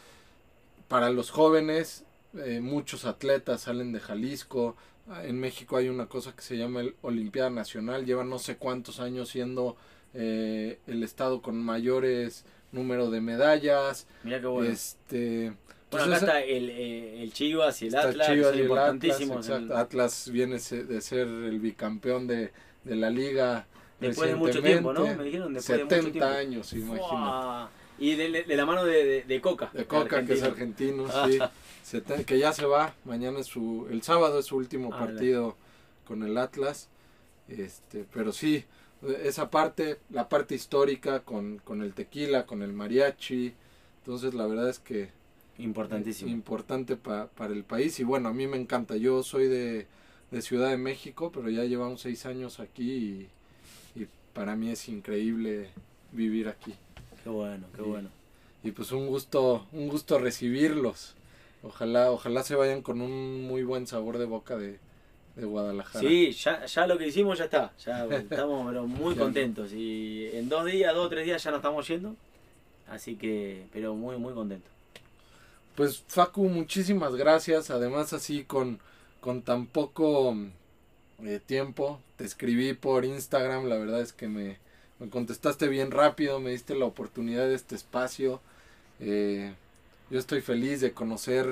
para los jóvenes, eh, muchos atletas salen de Jalisco, en México hay una cosa que se llama el Olimpiada Nacional, lleva no sé cuántos años siendo eh, el estado con mayores número de medallas. Mira qué bueno. Este, bueno, acá está el, eh, el Chivas y el Atlas, Chivas y importantísimos. Atlas, viene de ser el bicampeón de, de la liga. Después de mucho tiempo, ¿no? Me dijeron después 70 de mucho tiempo. años, imagínate. Y de, de, la mano de, de, Coca. De Coca, que es argentino, [LAUGHS] sí. que ya se va. Mañana es su. El sábado es su último ah, partido con el Atlas. Este, pero sí, esa parte, la parte histórica con, con el tequila, con el mariachi. Entonces, la verdad es que Importantísimo. Importante para el país y bueno, a mí me encanta. Yo soy de, Ciudad de México, pero ya llevamos seis años aquí y, para mí es increíble vivir aquí. Qué bueno, qué bueno. Y pues un gusto, un gusto recibirlos. Ojalá, ojalá se vayan con un muy buen sabor de boca de, Guadalajara. Sí, ya, ya lo que hicimos ya está. Ya [LAUGHS] estamos pero muy contentos. Y en dos días, dos o tres días ya nos estamos yendo. Así que, pero muy, muy contentos. Pues Facu, muchísimas gracias. Además así con, con tan poco eh, tiempo, te escribí por Instagram, la verdad es que me, contestaste bien rápido, me diste la oportunidad de este espacio. Eh, yo estoy feliz de conocer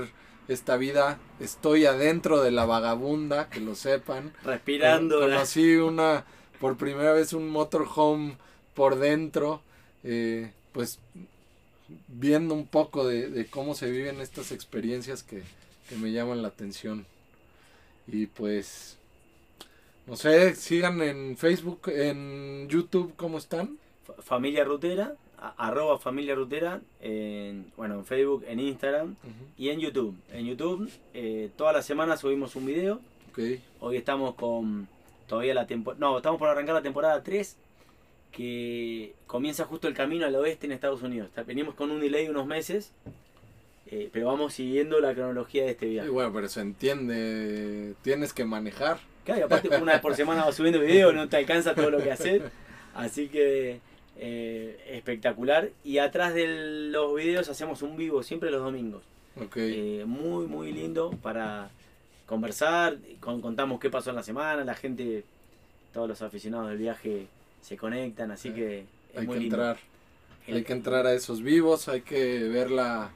esta vida. Estoy adentro de la vagabunda, que lo sepan. Respirando. conocí una, por primera vez un motorhome por dentro. Eh, pues viendo un poco de, cómo se viven estas experiencias que, que me llaman la atención. Y pues, no sé, sigan en Facebook, en YouTube, ¿cómo están? Familia Rutera, arroba Familia Rutera, en, bueno, en Facebook, en Instagram y en YouTube. En YouTube, eh, todas las semanas subimos un video. Hoy estamos con todavía la temporada, no, estamos por arrancar la temporada 3 que comienza justo el camino al oeste en Estados Unidos. Venimos con un delay de unos meses, eh, pero vamos siguiendo la cronología de este viaje. bueno, pero se entiende, tienes que manejar. Claro, y aparte una vez por semana vas subiendo video, no te alcanza todo lo que hacer. Así que eh, espectacular. Y atrás de los videos hacemos un vivo siempre los domingos. Eh, muy, muy lindo para conversar. contamos qué pasó en la semana. La gente, todos los aficionados del viaje se conectan. Así que hay que entrar. Hay que entrar a esos vivos. Hay que ver la,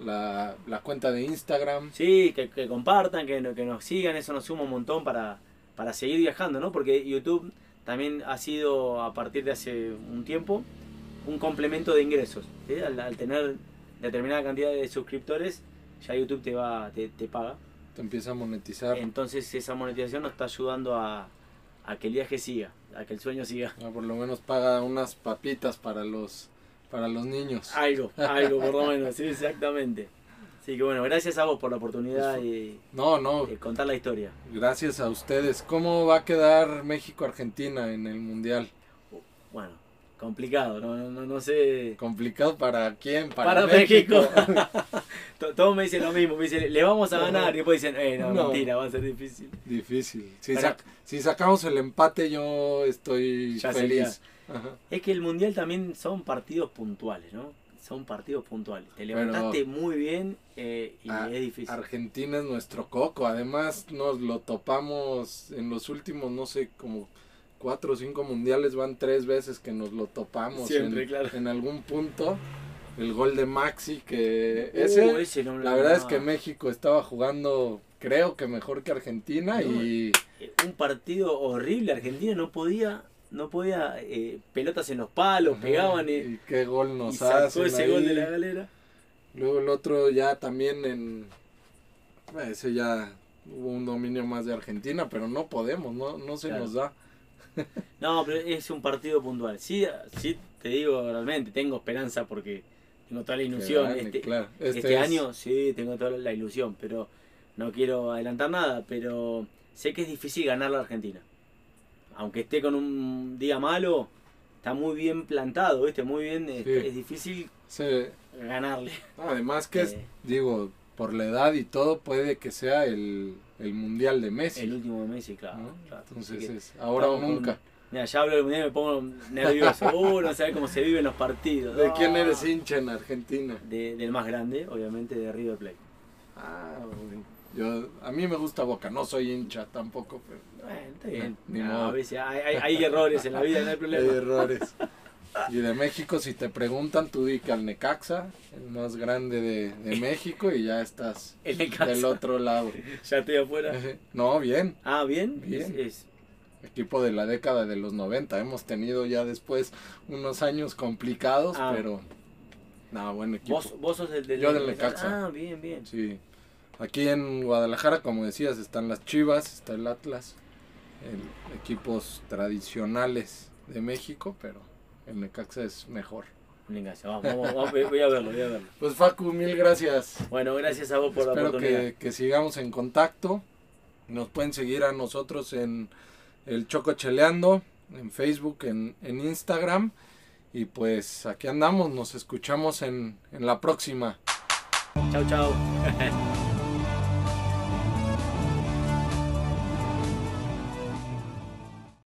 la, cuenta de Instagram. Sí, que, compartan, que, que nos sigan. Eso nos suma un montón para, para seguir viajando, ¿no? Porque YouTube también ha sido a partir de hace un tiempo un complemento de ingresos. Al, tener determinada cantidad de suscriptores, ya YouTube te va te, paga. Te empieza a monetizar. Entonces esa monetización nos está ayudando a, que el viaje siga, a que el sueño siga. Ah, por lo menos paga unas papitas para los para los niños. Algo, [LAUGHS] algo por lo menos, sí, exactamente. Así que bueno, gracias a vos por la oportunidad de, no, no. contar la historia. Gracias a ustedes. ¿Cómo va a quedar México-Argentina en el Mundial? Bueno, complicado, no, no, no sé. ¿Complicado para quién? Para, México. [LAUGHS] Todos me dicen lo mismo, me dicen, le vamos a ganar, y después dicen, eh, no, mentira, va a ser difícil. Difícil. Si, si sacamos el empate, yo estoy feliz. Es que el Mundial también son partidos puntuales, ¿no? son partidos puntuales. Te levantaste muy bien eh, y es difícil. Argentina es nuestro coco. Además, nos lo topamos en los últimos, no sé, como cuatro o cinco mundiales. Van tres veces que nos lo topamos Siempre, en, claro. en algún punto. El gol de Maxi, que uh, ese, la verdad es que México estaba jugando, creo que mejor que Argentina. y eh, Un partido horrible. Argentina no podía no podía, eh, pelotas en los palos, pegaban y, qué gol nos hace. ese gol de la galera. Luego el otro ya también en, ese ya hubo un dominio más de Argentina, pero no podemos, no, no se nos da. No, pero es un partido puntual. Sí, sí te digo realmente, tengo esperanza porque tengo toda la ilusión. este, este, este año sí, tengo toda la ilusión, pero no quiero adelantar nada, pero sé que es difícil ganar la Argentina aunque esté con un día malo, está muy bien plantado, ¿viste? Muy bien, es, difícil ganarle. Además que es, eh. digo, por la edad y todo, puede que sea el, Mundial de Messi. El último de Messi, claro. Entonces es ahora o nunca. mira, ya hablo del Mundial y me pongo nervioso. [LAUGHS] uh, no sabes cómo se viven los partidos. ¿De quién eres hincha en Argentina? del más grande, obviamente, de River Plate. Ah, yo, a mí me gusta Boca, no soy hincha tampoco, pero... Bueno, está bien. a veces hay, errores en la vida, no hay [LAUGHS] problema. Hay errores. Y de México, si te preguntan, tú di que al Necaxa, el más grande de, México, y ya estás del otro lado. [LAUGHS] ya estoy afuera. No, bien. Ah, bien. Bien. Es, Equipo de la década de los 90. Hemos tenido ya después unos años complicados, ah. pero... No, buen equipo. ¿Vos, vos sos del, del Yo del Necaxa. Ah, bien, bien. Sí. Aquí en Guadalajara, como decías, están las Chivas, está el Atlas, equipos tradicionales de México, pero el Necaxa es mejor. Vamos, vamos, voy a verlo, voy a verlo. Pues Facu, mil gracias. Bueno, gracias a vos por la oportunidad. Que, que sigamos en contacto. Nos pueden seguir a nosotros en el Choco Cheleando, en Facebook, en, en Instagram. Y pues aquí andamos, nos escuchamos en, en la próxima. Chao, chao. [LAUGHS]